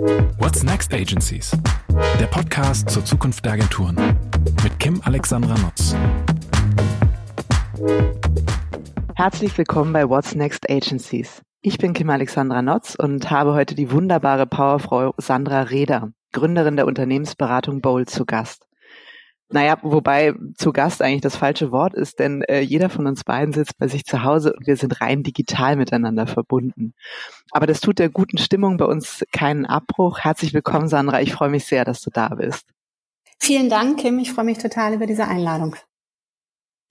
What's Next Agencies? Der Podcast zur Zukunft der Agenturen mit Kim Alexandra Nutz. Herzlich willkommen bei What's Next Agencies. Ich bin Kim Alexandra Notz und habe heute die wunderbare Powerfrau Sandra Reder, Gründerin der Unternehmensberatung Bowl, zu Gast. Naja, wobei zu Gast eigentlich das falsche Wort ist, denn äh, jeder von uns beiden sitzt bei sich zu Hause und wir sind rein digital miteinander verbunden. Aber das tut der guten Stimmung bei uns keinen Abbruch. Herzlich willkommen, Sandra. Ich freue mich sehr, dass du da bist. Vielen Dank, Kim. Ich freue mich total über diese Einladung.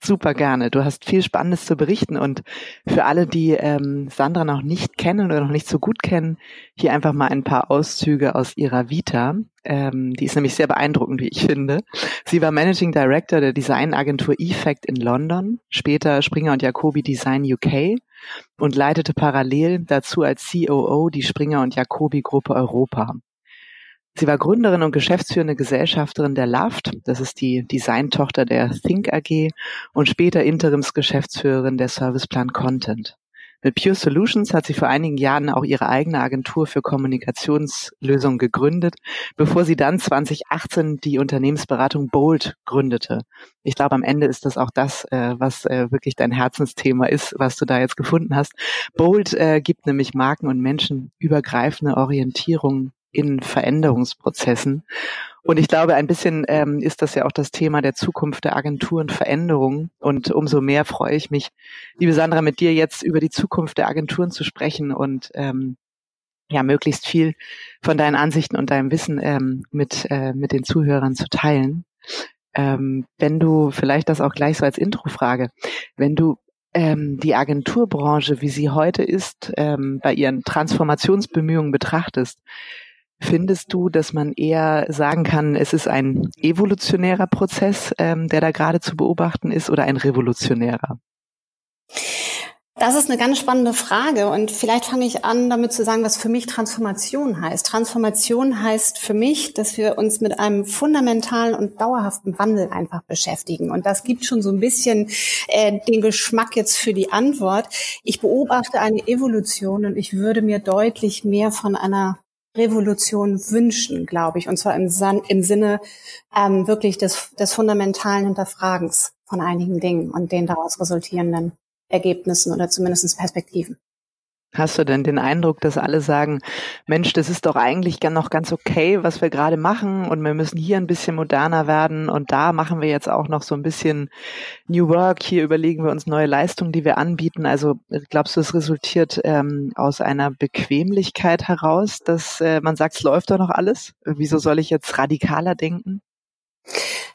Super gerne. Du hast viel Spannendes zu berichten und für alle, die ähm, Sandra noch nicht kennen oder noch nicht so gut kennen, hier einfach mal ein paar Auszüge aus ihrer Vita. Ähm, die ist nämlich sehr beeindruckend, wie ich finde. Sie war Managing Director der Designagentur Effect in London, später Springer und Jacobi Design UK und leitete parallel dazu als COO die Springer und Jacobi Gruppe Europa. Sie war Gründerin und geschäftsführende Gesellschafterin der LAFT, das ist die Designtochter der Think AG und später Interimsgeschäftsführerin der Serviceplan Content. Mit Pure Solutions hat sie vor einigen Jahren auch ihre eigene Agentur für Kommunikationslösungen gegründet, bevor sie dann 2018 die Unternehmensberatung Bold gründete. Ich glaube, am Ende ist das auch das, äh, was äh, wirklich dein Herzensthema ist, was du da jetzt gefunden hast. Bold äh, gibt nämlich Marken und Menschen übergreifende Orientierung in Veränderungsprozessen. Und ich glaube, ein bisschen ähm, ist das ja auch das Thema der Zukunft der Agenturen Veränderung. Und umso mehr freue ich mich, liebe Sandra, mit dir jetzt über die Zukunft der Agenturen zu sprechen und ähm, ja möglichst viel von deinen Ansichten und deinem Wissen ähm, mit äh, mit den Zuhörern zu teilen. Ähm, wenn du vielleicht das auch gleich so als Intro-Frage, wenn du ähm, die Agenturbranche, wie sie heute ist, ähm, bei ihren Transformationsbemühungen betrachtest, Findest du, dass man eher sagen kann, es ist ein evolutionärer Prozess, ähm, der da gerade zu beobachten ist, oder ein revolutionärer? Das ist eine ganz spannende Frage und vielleicht fange ich an, damit zu sagen, was für mich Transformation heißt. Transformation heißt für mich, dass wir uns mit einem fundamentalen und dauerhaften Wandel einfach beschäftigen. Und das gibt schon so ein bisschen äh, den Geschmack jetzt für die Antwort. Ich beobachte eine Evolution und ich würde mir deutlich mehr von einer Revolution wünschen, glaube ich, und zwar im, im Sinne ähm, wirklich des, des fundamentalen Hinterfragens von einigen Dingen und den daraus resultierenden Ergebnissen oder zumindest Perspektiven. Hast du denn den Eindruck, dass alle sagen, Mensch, das ist doch eigentlich noch ganz okay, was wir gerade machen und wir müssen hier ein bisschen moderner werden und da machen wir jetzt auch noch so ein bisschen New Work, hier überlegen wir uns neue Leistungen, die wir anbieten. Also glaubst du, es resultiert ähm, aus einer Bequemlichkeit heraus, dass äh, man sagt, es läuft doch noch alles? Wieso soll ich jetzt radikaler denken?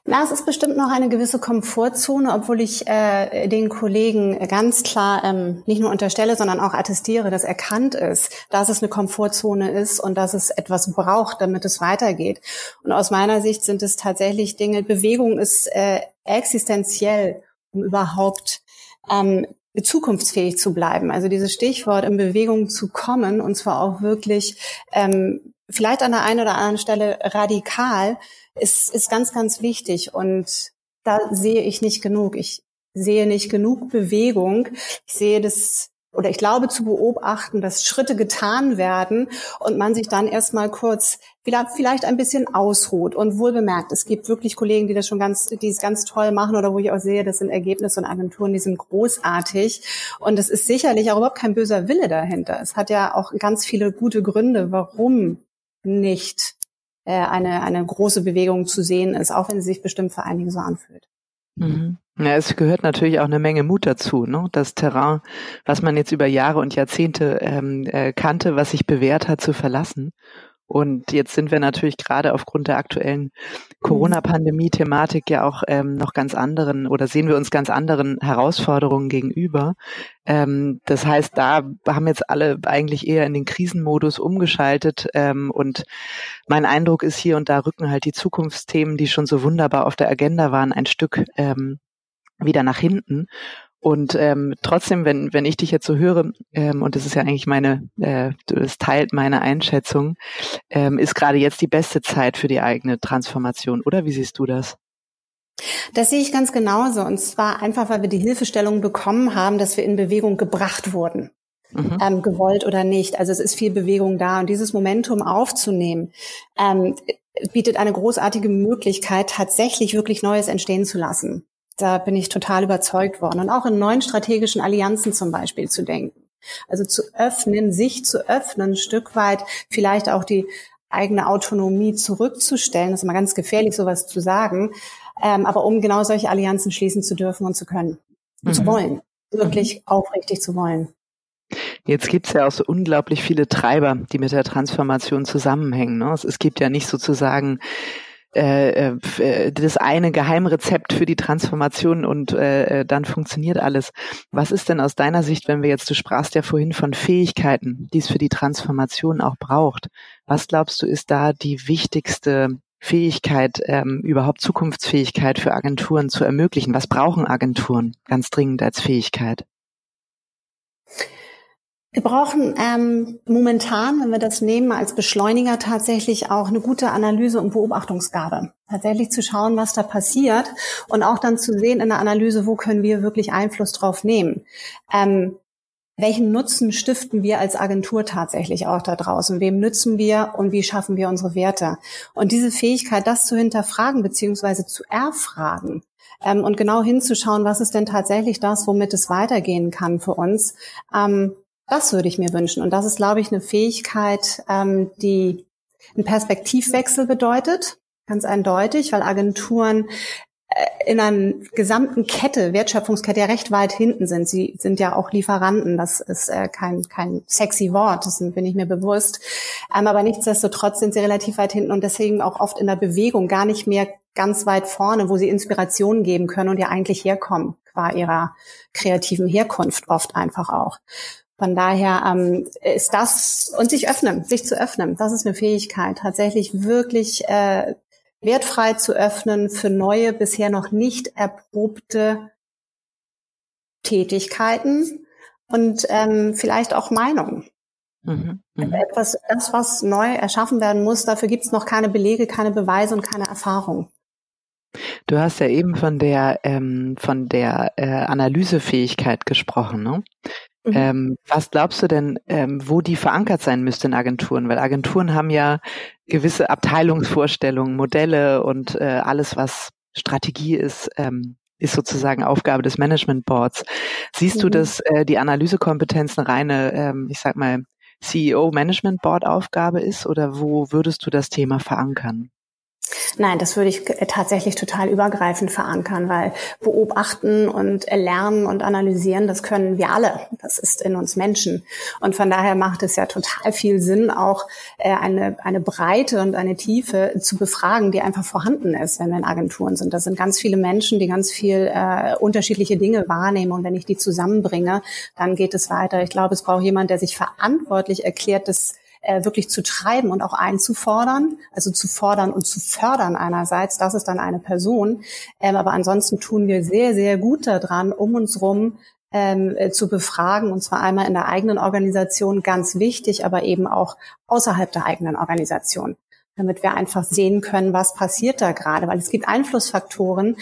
Na, es ist bestimmt noch eine gewisse Komfortzone, obwohl ich äh, den Kollegen ganz klar ähm, nicht nur unterstelle, sondern auch attestiere, dass erkannt ist, dass es eine Komfortzone ist und dass es etwas braucht, damit es weitergeht. Und aus meiner Sicht sind es tatsächlich Dinge, Bewegung ist äh, existenziell, um überhaupt ähm, zukunftsfähig zu bleiben. Also dieses Stichwort in Bewegung zu kommen und zwar auch wirklich ähm, vielleicht an der einen oder anderen Stelle radikal, ist, ist ganz, ganz wichtig. Und da sehe ich nicht genug. Ich sehe nicht genug Bewegung. Ich sehe das oder ich glaube zu beobachten, dass Schritte getan werden und man sich dann erstmal kurz vielleicht ein bisschen ausruht. Und wohl bemerkt, es gibt wirklich Kollegen, die das schon ganz, die es ganz toll machen oder wo ich auch sehe, das sind Ergebnisse und Agenturen, die sind großartig. Und es ist sicherlich auch überhaupt kein böser Wille dahinter. Es hat ja auch ganz viele gute Gründe, warum nicht äh, eine, eine große Bewegung zu sehen ist, auch wenn sie sich bestimmt für einige so anfühlt. Mhm. Ja, es gehört natürlich auch eine Menge Mut dazu, ne? das Terrain, was man jetzt über Jahre und Jahrzehnte ähm, äh, kannte, was sich bewährt hat, zu verlassen. Und jetzt sind wir natürlich gerade aufgrund der aktuellen. Corona-Pandemie-Thematik ja auch ähm, noch ganz anderen oder sehen wir uns ganz anderen Herausforderungen gegenüber. Ähm, das heißt, da haben jetzt alle eigentlich eher in den Krisenmodus umgeschaltet. Ähm, und mein Eindruck ist hier und da rücken halt die Zukunftsthemen, die schon so wunderbar auf der Agenda waren, ein Stück ähm, wieder nach hinten. Und ähm, trotzdem, wenn, wenn ich dich jetzt so höre, ähm, und das ist ja eigentlich meine, äh, das teilt meine Einschätzung, ähm, ist gerade jetzt die beste Zeit für die eigene Transformation, oder wie siehst du das? Das sehe ich ganz genauso. Und zwar einfach, weil wir die Hilfestellung bekommen haben, dass wir in Bewegung gebracht wurden. Mhm. Ähm, gewollt oder nicht. Also es ist viel Bewegung da und dieses Momentum aufzunehmen, ähm, bietet eine großartige Möglichkeit, tatsächlich wirklich Neues entstehen zu lassen. Da bin ich total überzeugt worden. Und auch in neuen strategischen Allianzen zum Beispiel zu denken. Also zu öffnen, sich zu öffnen, ein Stück weit vielleicht auch die eigene Autonomie zurückzustellen. Das ist immer ganz gefährlich, sowas zu sagen. Ähm, aber um genau solche Allianzen schließen zu dürfen und zu können. Und mhm. zu wollen. Wirklich mhm. aufrichtig zu wollen. Jetzt gibt's ja auch so unglaublich viele Treiber, die mit der Transformation zusammenhängen. Ne? Es gibt ja nicht sozusagen äh, äh, das eine Geheimrezept für die Transformation und äh, äh, dann funktioniert alles. Was ist denn aus deiner Sicht, wenn wir jetzt, du sprachst ja vorhin von Fähigkeiten, die es für die Transformation auch braucht. Was glaubst du, ist da die wichtigste Fähigkeit, ähm, überhaupt Zukunftsfähigkeit für Agenturen zu ermöglichen? Was brauchen Agenturen ganz dringend als Fähigkeit? Wir brauchen ähm, momentan, wenn wir das nehmen, als Beschleuniger tatsächlich auch eine gute Analyse und Beobachtungsgabe. Tatsächlich zu schauen, was da passiert und auch dann zu sehen in der Analyse, wo können wir wirklich Einfluss drauf nehmen. Ähm, welchen Nutzen stiften wir als Agentur tatsächlich auch da draußen? Wem nützen wir und wie schaffen wir unsere Werte? Und diese Fähigkeit, das zu hinterfragen beziehungsweise zu erfragen, ähm, und genau hinzuschauen, was ist denn tatsächlich das, womit es weitergehen kann für uns, ähm, das würde ich mir wünschen. Und das ist, glaube ich, eine Fähigkeit, ähm, die einen Perspektivwechsel bedeutet, ganz eindeutig, weil Agenturen äh, in einer gesamten Kette, Wertschöpfungskette ja recht weit hinten sind. Sie sind ja auch Lieferanten. Das ist äh, kein, kein sexy Wort, das bin ich mir bewusst. Ähm, aber nichtsdestotrotz sind sie relativ weit hinten und deswegen auch oft in der Bewegung gar nicht mehr ganz weit vorne, wo sie Inspirationen geben können und ja eigentlich herkommen, qua ihrer kreativen Herkunft oft einfach auch. Von daher ähm, ist das und sich öffnen, sich zu öffnen, das ist eine Fähigkeit, tatsächlich wirklich äh, wertfrei zu öffnen für neue, bisher noch nicht erprobte Tätigkeiten und ähm, vielleicht auch Meinungen. Mhm, mh. Etwas, das, was neu erschaffen werden muss, dafür gibt es noch keine Belege, keine Beweise und keine Erfahrung. Du hast ja eben von der ähm, von der äh, Analysefähigkeit gesprochen. Ne? Mhm. Ähm, was glaubst du denn, ähm, wo die verankert sein müsste in Agenturen? Weil Agenturen haben ja gewisse Abteilungsvorstellungen, Modelle und äh, alles, was Strategie ist, ähm, ist sozusagen Aufgabe des Management Boards. Siehst mhm. du, dass äh, die Analysekompetenz eine reine, ähm, ich sag mal, CEO Management Board Aufgabe ist oder wo würdest du das Thema verankern? Nein, das würde ich äh, tatsächlich total übergreifend verankern, weil beobachten und lernen und analysieren, das können wir alle. Das ist in uns Menschen. Und von daher macht es ja total viel Sinn, auch äh, eine, eine Breite und eine Tiefe zu befragen, die einfach vorhanden ist, wenn wir in Agenturen sind. Das sind ganz viele Menschen, die ganz viel äh, unterschiedliche Dinge wahrnehmen. Und wenn ich die zusammenbringe, dann geht es weiter. Ich glaube, es braucht jemand, der sich verantwortlich erklärt, dass äh, wirklich zu treiben und auch einzufordern, also zu fordern und zu fördern einerseits, das ist dann eine Person. Ähm, aber ansonsten tun wir sehr, sehr gut daran, um uns rum ähm, äh, zu befragen, und zwar einmal in der eigenen Organisation, ganz wichtig, aber eben auch außerhalb der eigenen Organisation damit wir einfach sehen können, was passiert da gerade, weil es gibt Einflussfaktoren,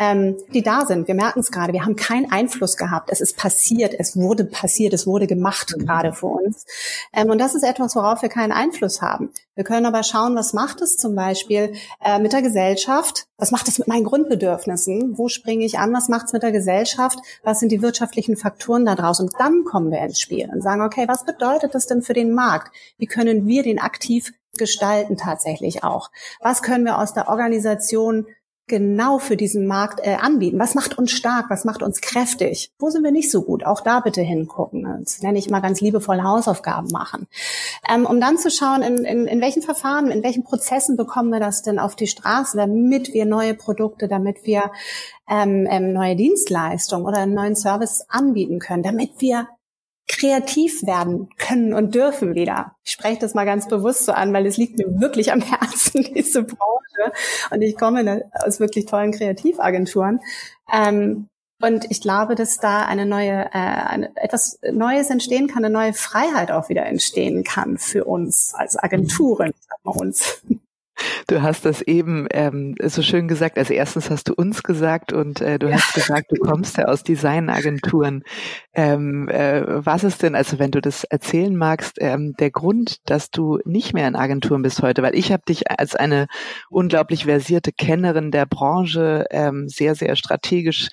ähm, die da sind. Wir merken es gerade. Wir haben keinen Einfluss gehabt. Es ist passiert. Es wurde passiert. Es wurde gemacht mhm. gerade für uns. Ähm, und das ist etwas, worauf wir keinen Einfluss haben. Wir können aber schauen, was macht es zum Beispiel äh, mit der Gesellschaft? Was macht es mit meinen Grundbedürfnissen? Wo springe ich an? Was macht es mit der Gesellschaft? Was sind die wirtschaftlichen Faktoren da draußen? Und dann kommen wir ins Spiel und sagen, okay, was bedeutet das denn für den Markt? Wie können wir den aktiv gestalten tatsächlich auch? Was können wir aus der Organisation genau für diesen Markt äh, anbieten? Was macht uns stark? Was macht uns kräftig? Wo sind wir nicht so gut? Auch da bitte hingucken. Das nenne ich mal ganz liebevoll Hausaufgaben machen. Ähm, um dann zu schauen, in, in, in welchen Verfahren, in welchen Prozessen bekommen wir das denn auf die Straße, damit wir neue Produkte, damit wir ähm, ähm, neue Dienstleistungen oder einen neuen Service anbieten können, damit wir kreativ werden können und dürfen wieder. Ich spreche das mal ganz bewusst so an, weil es liegt mir wirklich am Herzen, diese Branche. Und ich komme aus wirklich tollen Kreativagenturen. Ähm, und ich glaube, dass da eine neue, äh, eine, etwas Neues entstehen kann, eine neue Freiheit auch wieder entstehen kann für uns als Agenturen, uns. Du hast das eben ähm, so schön gesagt. Also erstens hast du uns gesagt und äh, du ja. hast gesagt, du kommst ja aus Designagenturen. Ähm, äh, was ist denn, also wenn du das erzählen magst, ähm, der Grund, dass du nicht mehr in Agenturen bist heute? Weil ich habe dich als eine unglaublich versierte Kennerin der Branche ähm, sehr, sehr strategisch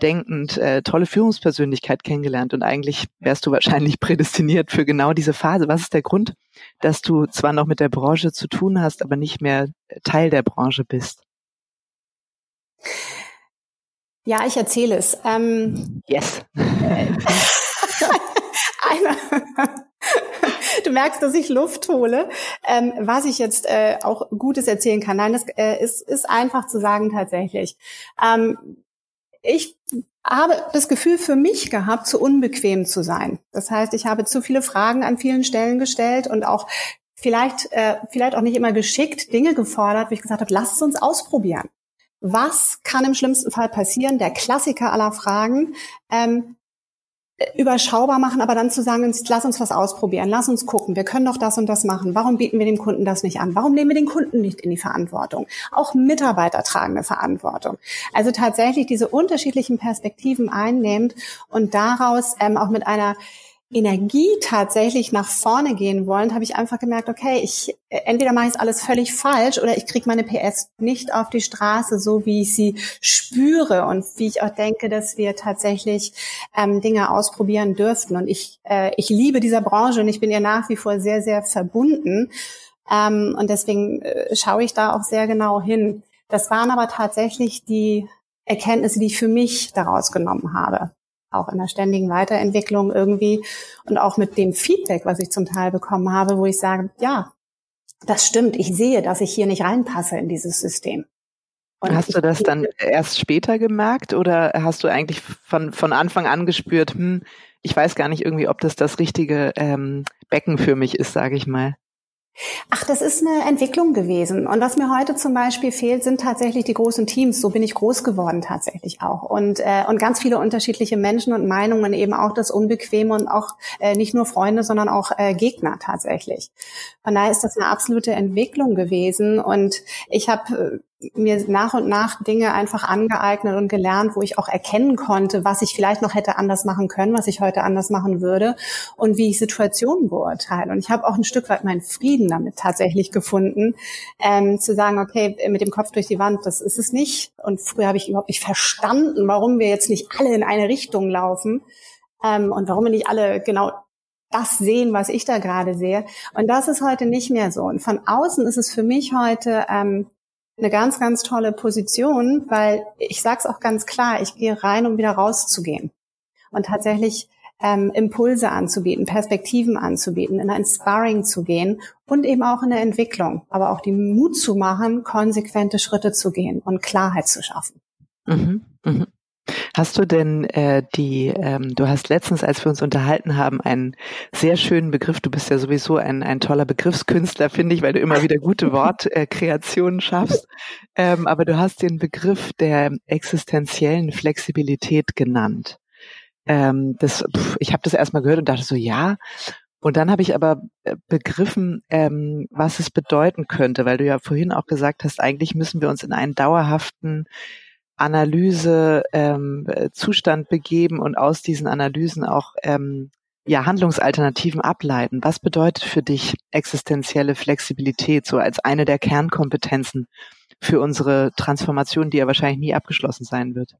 denkend, äh, tolle Führungspersönlichkeit kennengelernt und eigentlich wärst du wahrscheinlich prädestiniert für genau diese Phase. Was ist der Grund, dass du zwar noch mit der Branche zu tun hast, aber nicht mehr Teil der Branche bist? Ja, ich erzähle es. Ähm, yes. Eine, du merkst, dass ich Luft hole. Ähm, was ich jetzt äh, auch Gutes erzählen kann, nein, das äh, ist, ist einfach zu sagen tatsächlich. Ähm, ich habe das Gefühl für mich gehabt, zu unbequem zu sein. Das heißt, ich habe zu viele Fragen an vielen Stellen gestellt und auch vielleicht, äh, vielleicht auch nicht immer geschickt Dinge gefordert, wie ich gesagt habe, lasst es uns ausprobieren. Was kann im schlimmsten Fall passieren? Der Klassiker aller Fragen. Ähm, überschaubar machen, aber dann zu sagen, lass uns was ausprobieren, lass uns gucken, wir können doch das und das machen. Warum bieten wir dem Kunden das nicht an? Warum nehmen wir den Kunden nicht in die Verantwortung? Auch Mitarbeiter tragen eine Verantwortung. Also tatsächlich diese unterschiedlichen Perspektiven einnehmend und daraus ähm, auch mit einer Energie tatsächlich nach vorne gehen wollen, habe ich einfach gemerkt, okay, ich entweder mache ich alles völlig falsch oder ich kriege meine PS nicht auf die Straße, so wie ich sie spüre und wie ich auch denke, dass wir tatsächlich ähm, Dinge ausprobieren dürften. Und ich, äh, ich liebe dieser Branche und ich bin ihr nach wie vor sehr, sehr verbunden. Ähm, und deswegen äh, schaue ich da auch sehr genau hin. Das waren aber tatsächlich die Erkenntnisse, die ich für mich daraus genommen habe auch in der ständigen Weiterentwicklung irgendwie und auch mit dem Feedback, was ich zum Teil bekommen habe, wo ich sage, ja, das stimmt, ich sehe, dass ich hier nicht reinpasse in dieses System. Und hast du das dann erst später gemerkt oder hast du eigentlich von, von Anfang an gespürt, hm, ich weiß gar nicht irgendwie, ob das das richtige ähm, Becken für mich ist, sage ich mal? Ach, das ist eine Entwicklung gewesen. Und was mir heute zum Beispiel fehlt, sind tatsächlich die großen Teams. So bin ich groß geworden tatsächlich auch. Und, äh, und ganz viele unterschiedliche Menschen und Meinungen, eben auch das Unbequeme und auch äh, nicht nur Freunde, sondern auch äh, Gegner tatsächlich. Von daher ist das eine absolute Entwicklung gewesen. Und ich habe äh, mir nach und nach Dinge einfach angeeignet und gelernt, wo ich auch erkennen konnte, was ich vielleicht noch hätte anders machen können, was ich heute anders machen würde und wie ich Situationen beurteile. Und ich habe auch ein Stück weit meinen Frieden damit tatsächlich gefunden, ähm, zu sagen, okay, mit dem Kopf durch die Wand, das ist es nicht. Und früher habe ich überhaupt nicht verstanden, warum wir jetzt nicht alle in eine Richtung laufen ähm, und warum wir nicht alle genau das sehen, was ich da gerade sehe. Und das ist heute nicht mehr so. Und von außen ist es für mich heute ähm, eine ganz, ganz tolle Position, weil ich sage es auch ganz klar, ich gehe rein, um wieder rauszugehen und tatsächlich ähm, Impulse anzubieten, Perspektiven anzubieten, in ein Sparring zu gehen und eben auch in der Entwicklung, aber auch den Mut zu machen, konsequente Schritte zu gehen und Klarheit zu schaffen. Mhm, mh. Hast du denn äh, die, ähm, du hast letztens, als wir uns unterhalten haben, einen sehr schönen Begriff, du bist ja sowieso ein, ein toller Begriffskünstler, finde ich, weil du immer wieder gute Wortkreationen äh, schaffst, ähm, aber du hast den Begriff der existenziellen Flexibilität genannt. Ähm, das, pff, ich habe das erstmal gehört und dachte so, ja, und dann habe ich aber äh, begriffen, ähm, was es bedeuten könnte, weil du ja vorhin auch gesagt hast, eigentlich müssen wir uns in einen dauerhaften Analyse ähm, Zustand begeben und aus diesen Analysen auch ähm, ja, Handlungsalternativen ableiten. Was bedeutet für dich existenzielle Flexibilität so als eine der Kernkompetenzen für unsere Transformation, die ja wahrscheinlich nie abgeschlossen sein wird?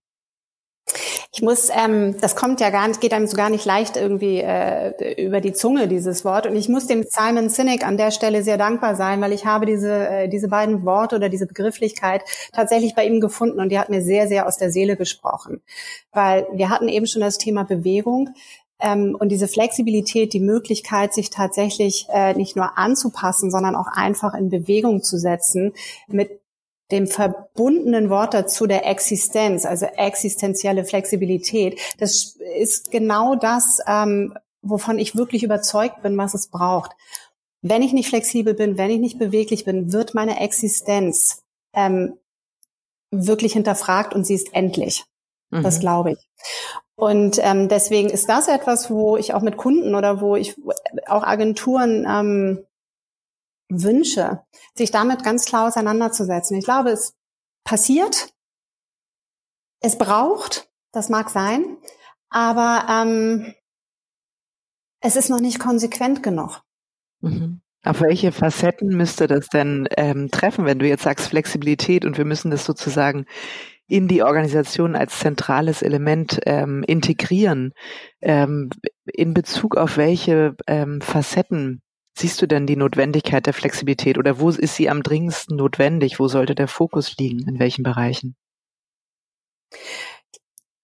Ich muss, ähm, das kommt ja gar nicht, geht einem so gar nicht leicht irgendwie äh, über die Zunge, dieses Wort. Und ich muss dem Simon Sinek an der Stelle sehr dankbar sein, weil ich habe diese, äh, diese beiden Worte oder diese Begrifflichkeit tatsächlich bei ihm gefunden und die hat mir sehr, sehr aus der Seele gesprochen. Weil wir hatten eben schon das Thema Bewegung ähm, und diese Flexibilität, die Möglichkeit, sich tatsächlich äh, nicht nur anzupassen, sondern auch einfach in Bewegung zu setzen mit dem verbundenen Wort dazu der Existenz, also existenzielle Flexibilität. Das ist genau das, ähm, wovon ich wirklich überzeugt bin, was es braucht. Wenn ich nicht flexibel bin, wenn ich nicht beweglich bin, wird meine Existenz ähm, wirklich hinterfragt und sie ist endlich. Mhm. Das glaube ich. Und ähm, deswegen ist das etwas, wo ich auch mit Kunden oder wo ich auch Agenturen ähm, wünsche, sich damit ganz klar auseinanderzusetzen. Ich glaube, es passiert, es braucht, das mag sein, aber ähm, es ist noch nicht konsequent genug. Mhm. Auf welche Facetten müsste das denn ähm, treffen, wenn du jetzt sagst Flexibilität und wir müssen das sozusagen in die Organisation als zentrales Element ähm, integrieren? Ähm, in Bezug auf welche ähm, Facetten siehst du denn die Notwendigkeit der Flexibilität oder wo ist sie am dringendsten notwendig? Wo sollte der Fokus liegen? In welchen Bereichen?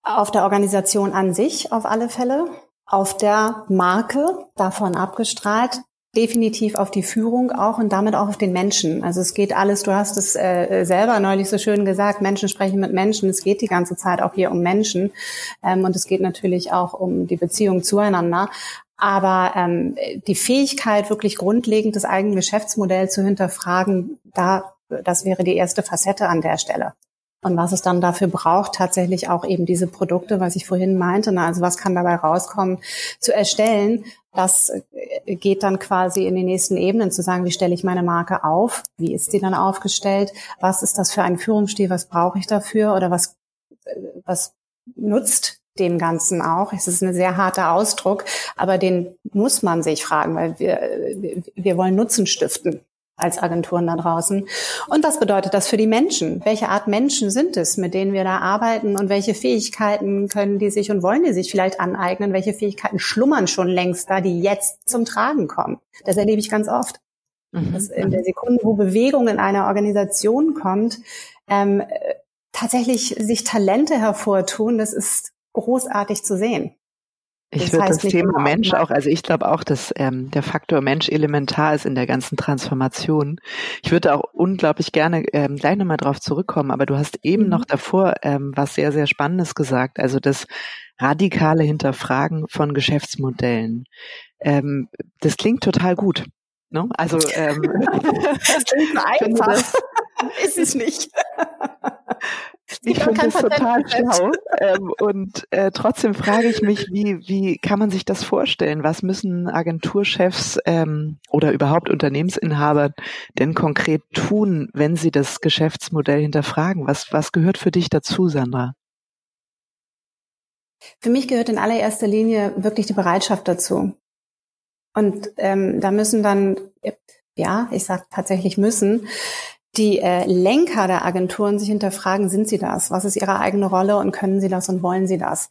Auf der Organisation an sich auf alle Fälle, auf der Marke davon abgestrahlt, definitiv auf die Führung auch und damit auch auf den Menschen. Also es geht alles, du hast es äh, selber neulich so schön gesagt, Menschen sprechen mit Menschen. Es geht die ganze Zeit auch hier um Menschen ähm, und es geht natürlich auch um die Beziehung zueinander. Aber ähm, die Fähigkeit, wirklich grundlegend das eigene Geschäftsmodell zu hinterfragen, da, das wäre die erste Facette an der Stelle. Und was es dann dafür braucht, tatsächlich auch eben diese Produkte, was ich vorhin meinte, na, also was kann dabei rauskommen, zu erstellen. Das äh, geht dann quasi in die nächsten Ebenen zu sagen, wie stelle ich meine Marke auf? Wie ist die dann aufgestellt? Was ist das für ein Führungsstil? Was brauche ich dafür? Oder was, äh, was nutzt dem Ganzen auch. Es ist ein sehr harter Ausdruck, aber den muss man sich fragen, weil wir, wir wollen Nutzen stiften als Agenturen da draußen. Und was bedeutet das für die Menschen? Welche Art Menschen sind es, mit denen wir da arbeiten und welche Fähigkeiten können die sich und wollen die sich vielleicht aneignen? Welche Fähigkeiten schlummern schon längst da, die jetzt zum Tragen kommen? Das erlebe ich ganz oft. Mhm. Dass in der Sekunde, wo Bewegung in einer Organisation kommt, ähm, tatsächlich sich Talente hervortun, das ist großartig zu sehen. Ich würde das Thema Mensch auch, also ich glaube auch, dass ähm, der Faktor Mensch elementar ist in der ganzen Transformation. Ich würde auch unglaublich gerne ähm, gleich nochmal drauf zurückkommen, aber du hast eben mhm. noch davor ähm, was sehr, sehr Spannendes gesagt, also das radikale Hinterfragen von Geschäftsmodellen. Ähm, das klingt total gut. Ne? Also ähm, das klingt so einfach. ist es nicht. Ich finde das total schlau. Ähm, und äh, trotzdem frage ich mich, wie, wie kann man sich das vorstellen? Was müssen Agenturchefs ähm, oder überhaupt Unternehmensinhaber denn konkret tun, wenn sie das Geschäftsmodell hinterfragen? Was, was gehört für dich dazu, Sandra? Für mich gehört in allererster Linie wirklich die Bereitschaft dazu. Und ähm, da müssen dann, ja, ich sage tatsächlich müssen, die äh, Lenker der Agenturen sich hinterfragen, sind sie das? Was ist ihre eigene Rolle und können sie das und wollen sie das?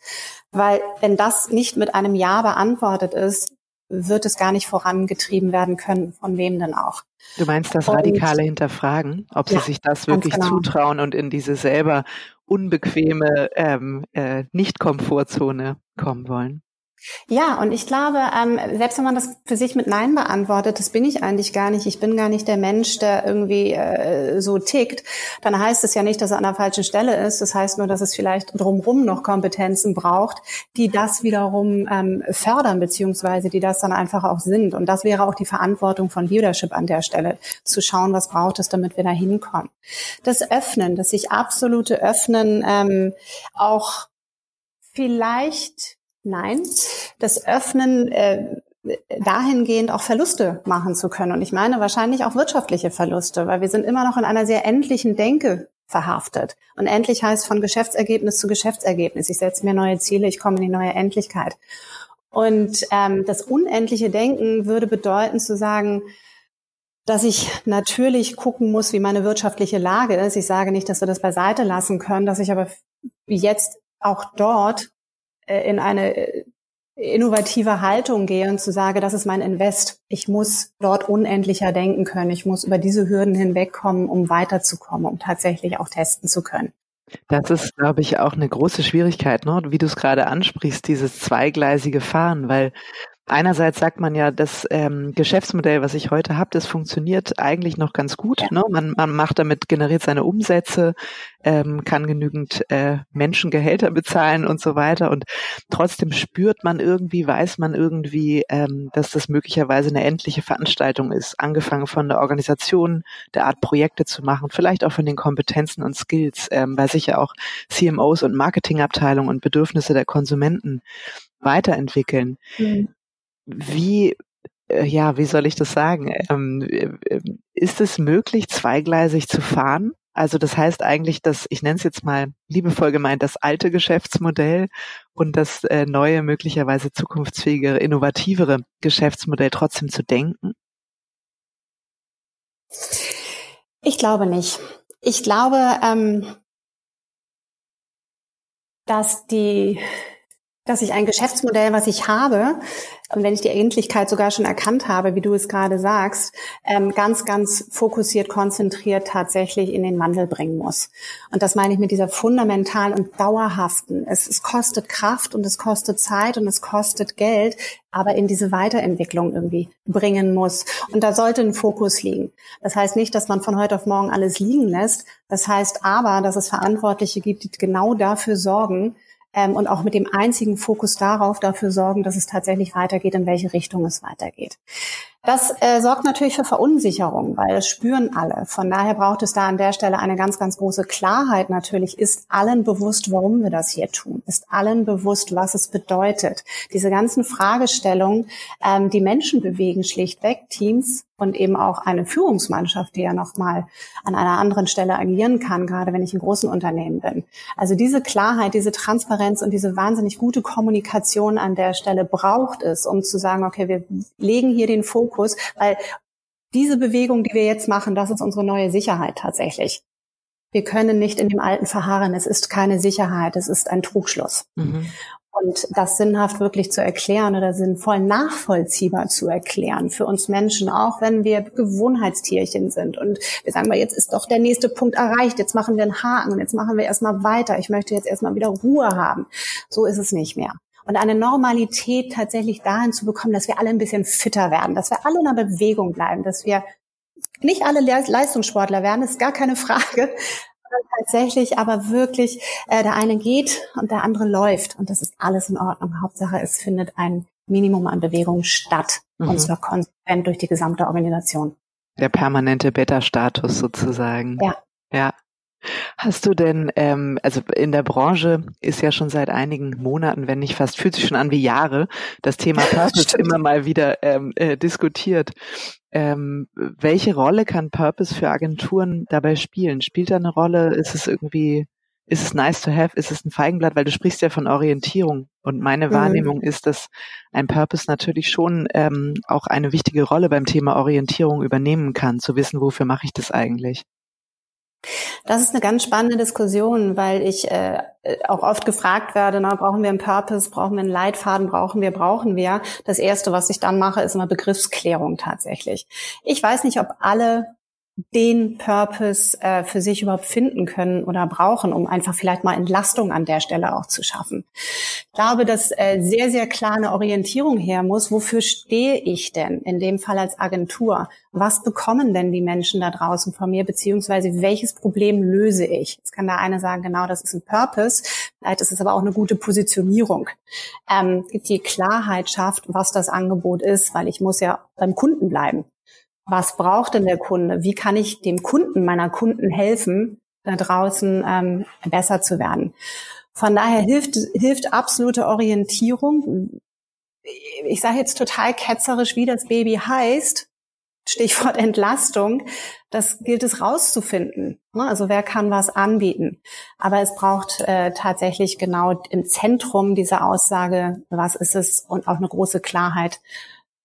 Weil wenn das nicht mit einem Ja beantwortet ist, wird es gar nicht vorangetrieben werden können, von wem denn auch. Du meinst das radikale und, Hinterfragen, ob ja, sie sich das wirklich genau. zutrauen und in diese selber unbequeme ähm, äh, Nicht-Komfortzone kommen wollen? Ja, und ich glaube, ähm, selbst wenn man das für sich mit Nein beantwortet, das bin ich eigentlich gar nicht. Ich bin gar nicht der Mensch, der irgendwie äh, so tickt. Dann heißt es ja nicht, dass er an der falschen Stelle ist. Das heißt nur, dass es vielleicht drumherum noch Kompetenzen braucht, die das wiederum ähm, fördern, beziehungsweise die das dann einfach auch sind. Und das wäre auch die Verantwortung von Leadership an der Stelle, zu schauen, was braucht es, damit wir da hinkommen. Das Öffnen, das sich absolute Öffnen ähm, auch vielleicht Nein, das Öffnen äh, dahingehend auch Verluste machen zu können. Und ich meine wahrscheinlich auch wirtschaftliche Verluste, weil wir sind immer noch in einer sehr endlichen Denke verhaftet. Und endlich heißt von Geschäftsergebnis zu Geschäftsergebnis. Ich setze mir neue Ziele, ich komme in die neue Endlichkeit. Und ähm, das unendliche Denken würde bedeuten zu sagen, dass ich natürlich gucken muss, wie meine wirtschaftliche Lage ist. Ich sage nicht, dass wir das beiseite lassen können, dass ich aber jetzt auch dort in eine äh, innovative Haltung gehe und zu sage, das ist mein Invest. Ich muss dort unendlicher denken können. Ich muss über diese Hürden hinwegkommen, um weiterzukommen, um tatsächlich auch testen zu können. Das ist, glaube ich, auch eine große Schwierigkeit, ne? wie du es gerade ansprichst, dieses zweigleisige Fahren, weil Einerseits sagt man ja, das ähm, Geschäftsmodell, was ich heute habe, das funktioniert eigentlich noch ganz gut. Ja. Ne? Man, man macht damit, generiert seine Umsätze, ähm, kann genügend äh, Menschengehälter bezahlen und so weiter. Und trotzdem spürt man irgendwie, weiß man irgendwie, ähm, dass das möglicherweise eine endliche Veranstaltung ist. Angefangen von der Organisation, der Art Projekte zu machen, vielleicht auch von den Kompetenzen und Skills, ähm, weil sich ja auch CMOs und Marketingabteilungen und Bedürfnisse der Konsumenten weiterentwickeln. Mhm wie äh, ja, wie soll ich das sagen? Ähm, äh, ist es möglich, zweigleisig zu fahren? Also das heißt eigentlich, dass, ich nenne es jetzt mal liebevoll gemeint, das alte Geschäftsmodell und das äh, neue, möglicherweise zukunftsfähigere, innovativere Geschäftsmodell trotzdem zu denken? Ich glaube nicht. Ich glaube, ähm, dass die dass ich ein Geschäftsmodell, was ich habe, und wenn ich die Endlichkeit sogar schon erkannt habe, wie du es gerade sagst, ähm, ganz, ganz fokussiert, konzentriert tatsächlich in den Wandel bringen muss. Und das meine ich mit dieser fundamentalen und dauerhaften. Es, es kostet Kraft und es kostet Zeit und es kostet Geld, aber in diese Weiterentwicklung irgendwie bringen muss. Und da sollte ein Fokus liegen. Das heißt nicht, dass man von heute auf morgen alles liegen lässt. Das heißt aber, dass es Verantwortliche gibt, die genau dafür sorgen, ähm, und auch mit dem einzigen Fokus darauf dafür sorgen, dass es tatsächlich weitergeht, in welche Richtung es weitergeht. Das äh, sorgt natürlich für Verunsicherung, weil es spüren alle. Von daher braucht es da an der Stelle eine ganz, ganz große Klarheit natürlich. Ist allen bewusst, warum wir das hier tun? Ist allen bewusst, was es bedeutet? Diese ganzen Fragestellungen, ähm, die Menschen bewegen schlichtweg, Teams und eben auch eine Führungsmannschaft, die ja nochmal an einer anderen Stelle agieren kann, gerade wenn ich in großen Unternehmen bin. Also diese Klarheit, diese Transparenz und diese wahnsinnig gute Kommunikation an der Stelle braucht es, um zu sagen, okay, wir legen hier den Fokus, weil diese Bewegung, die wir jetzt machen, das ist unsere neue Sicherheit tatsächlich. Wir können nicht in dem Alten verharren. Es ist keine Sicherheit. Es ist ein Trugschluss. Mhm und das sinnhaft wirklich zu erklären oder sinnvoll nachvollziehbar zu erklären für uns Menschen, auch wenn wir Gewohnheitstierchen sind und wir sagen mal, jetzt ist doch der nächste Punkt erreicht, jetzt machen wir einen Haken und jetzt machen wir erstmal weiter, ich möchte jetzt erstmal wieder Ruhe haben. So ist es nicht mehr. Und eine Normalität tatsächlich dahin zu bekommen, dass wir alle ein bisschen fitter werden, dass wir alle in einer Bewegung bleiben, dass wir nicht alle Leistungssportler werden, ist gar keine Frage, tatsächlich aber wirklich, äh, der eine geht und der andere läuft und das ist alles in Ordnung. Hauptsache, es findet ein Minimum an Bewegung statt mhm. und zwar konsequent durch die gesamte Organisation. Der permanente Beta-Status sozusagen. Ja. Ja. Hast du denn, ähm, also in der Branche ist ja schon seit einigen Monaten, wenn nicht fast, fühlt sich schon an wie Jahre, das Thema Purpose immer mal wieder ähm, äh, diskutiert. Ähm, welche Rolle kann Purpose für Agenturen dabei spielen? Spielt da eine Rolle? Ist es irgendwie, ist es nice to have? Ist es ein Feigenblatt? Weil du sprichst ja von Orientierung. Und meine mhm. Wahrnehmung ist, dass ein Purpose natürlich schon ähm, auch eine wichtige Rolle beim Thema Orientierung übernehmen kann, zu wissen, wofür mache ich das eigentlich? Das ist eine ganz spannende Diskussion, weil ich äh, auch oft gefragt werde, na, brauchen wir einen Purpose, brauchen wir einen Leitfaden, brauchen wir, brauchen wir. Das Erste, was ich dann mache, ist immer Begriffsklärung tatsächlich. Ich weiß nicht, ob alle den Purpose äh, für sich überhaupt finden können oder brauchen, um einfach vielleicht mal Entlastung an der Stelle auch zu schaffen. Ich glaube, dass äh, sehr, sehr klar eine Orientierung her muss. Wofür stehe ich denn in dem Fall als Agentur? Was bekommen denn die Menschen da draußen von mir, beziehungsweise welches Problem löse ich? Jetzt kann der eine sagen, genau, das ist ein Purpose. Vielleicht ist es aber auch eine gute Positionierung. Ähm, die Klarheit schafft, was das Angebot ist, weil ich muss ja beim Kunden bleiben was braucht denn der Kunde? Wie kann ich dem Kunden meiner Kunden helfen, da draußen ähm, besser zu werden? Von daher hilft, hilft absolute Orientierung. Ich sage jetzt total ketzerisch, wie das Baby heißt. Stichwort Entlastung. Das gilt es rauszufinden. Ne? Also wer kann was anbieten? Aber es braucht äh, tatsächlich genau im Zentrum dieser Aussage, was ist es und auch eine große Klarheit,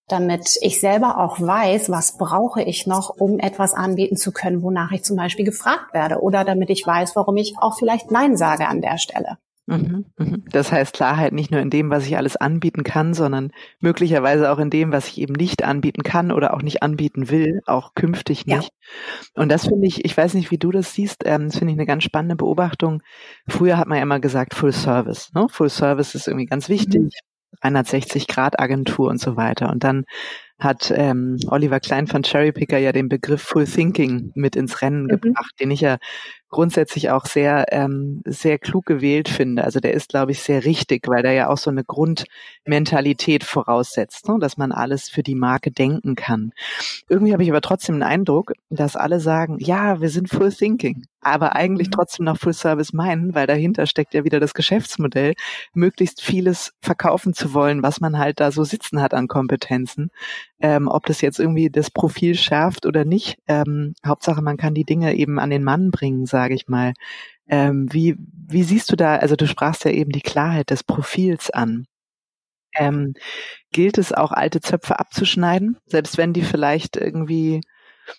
damit ich selber auch weiß, was brauche ich noch, um etwas anbieten zu können, wonach ich zum Beispiel gefragt werde oder damit ich weiß, warum ich auch vielleicht Nein sage an der Stelle. Mhm, mhm. Das heißt Klarheit nicht nur in dem, was ich alles anbieten kann, sondern möglicherweise auch in dem, was ich eben nicht anbieten kann oder auch nicht anbieten will, auch künftig nicht. Ja. Und das finde ich, ich weiß nicht, wie du das siehst, ähm, das finde ich eine ganz spannende Beobachtung. Früher hat man ja immer gesagt Full Service. Ne? Full Service ist irgendwie ganz wichtig. Mhm. 360-Grad-Agentur und so weiter. Und dann hat ähm, Oliver Klein von Cherrypicker ja den Begriff Full Thinking mit ins Rennen mhm. gebracht, den ich ja grundsätzlich auch sehr, ähm, sehr klug gewählt finde. Also der ist, glaube ich, sehr richtig, weil der ja auch so eine Grundmentalität voraussetzt, ne? dass man alles für die Marke denken kann. Irgendwie habe ich aber trotzdem den Eindruck, dass alle sagen, ja, wir sind Full Thinking, aber eigentlich mhm. trotzdem noch Full Service meinen, weil dahinter steckt ja wieder das Geschäftsmodell, möglichst vieles verkaufen zu wollen, was man halt da so sitzen hat an Kompetenzen. Ähm, ob das jetzt irgendwie das Profil schärft oder nicht. Ähm, Hauptsache, man kann die Dinge eben an den Mann bringen, sage ich mal. Ähm, wie, wie siehst du da, also du sprachst ja eben die Klarheit des Profils an. Ähm, gilt es auch alte Zöpfe abzuschneiden, selbst wenn die vielleicht irgendwie,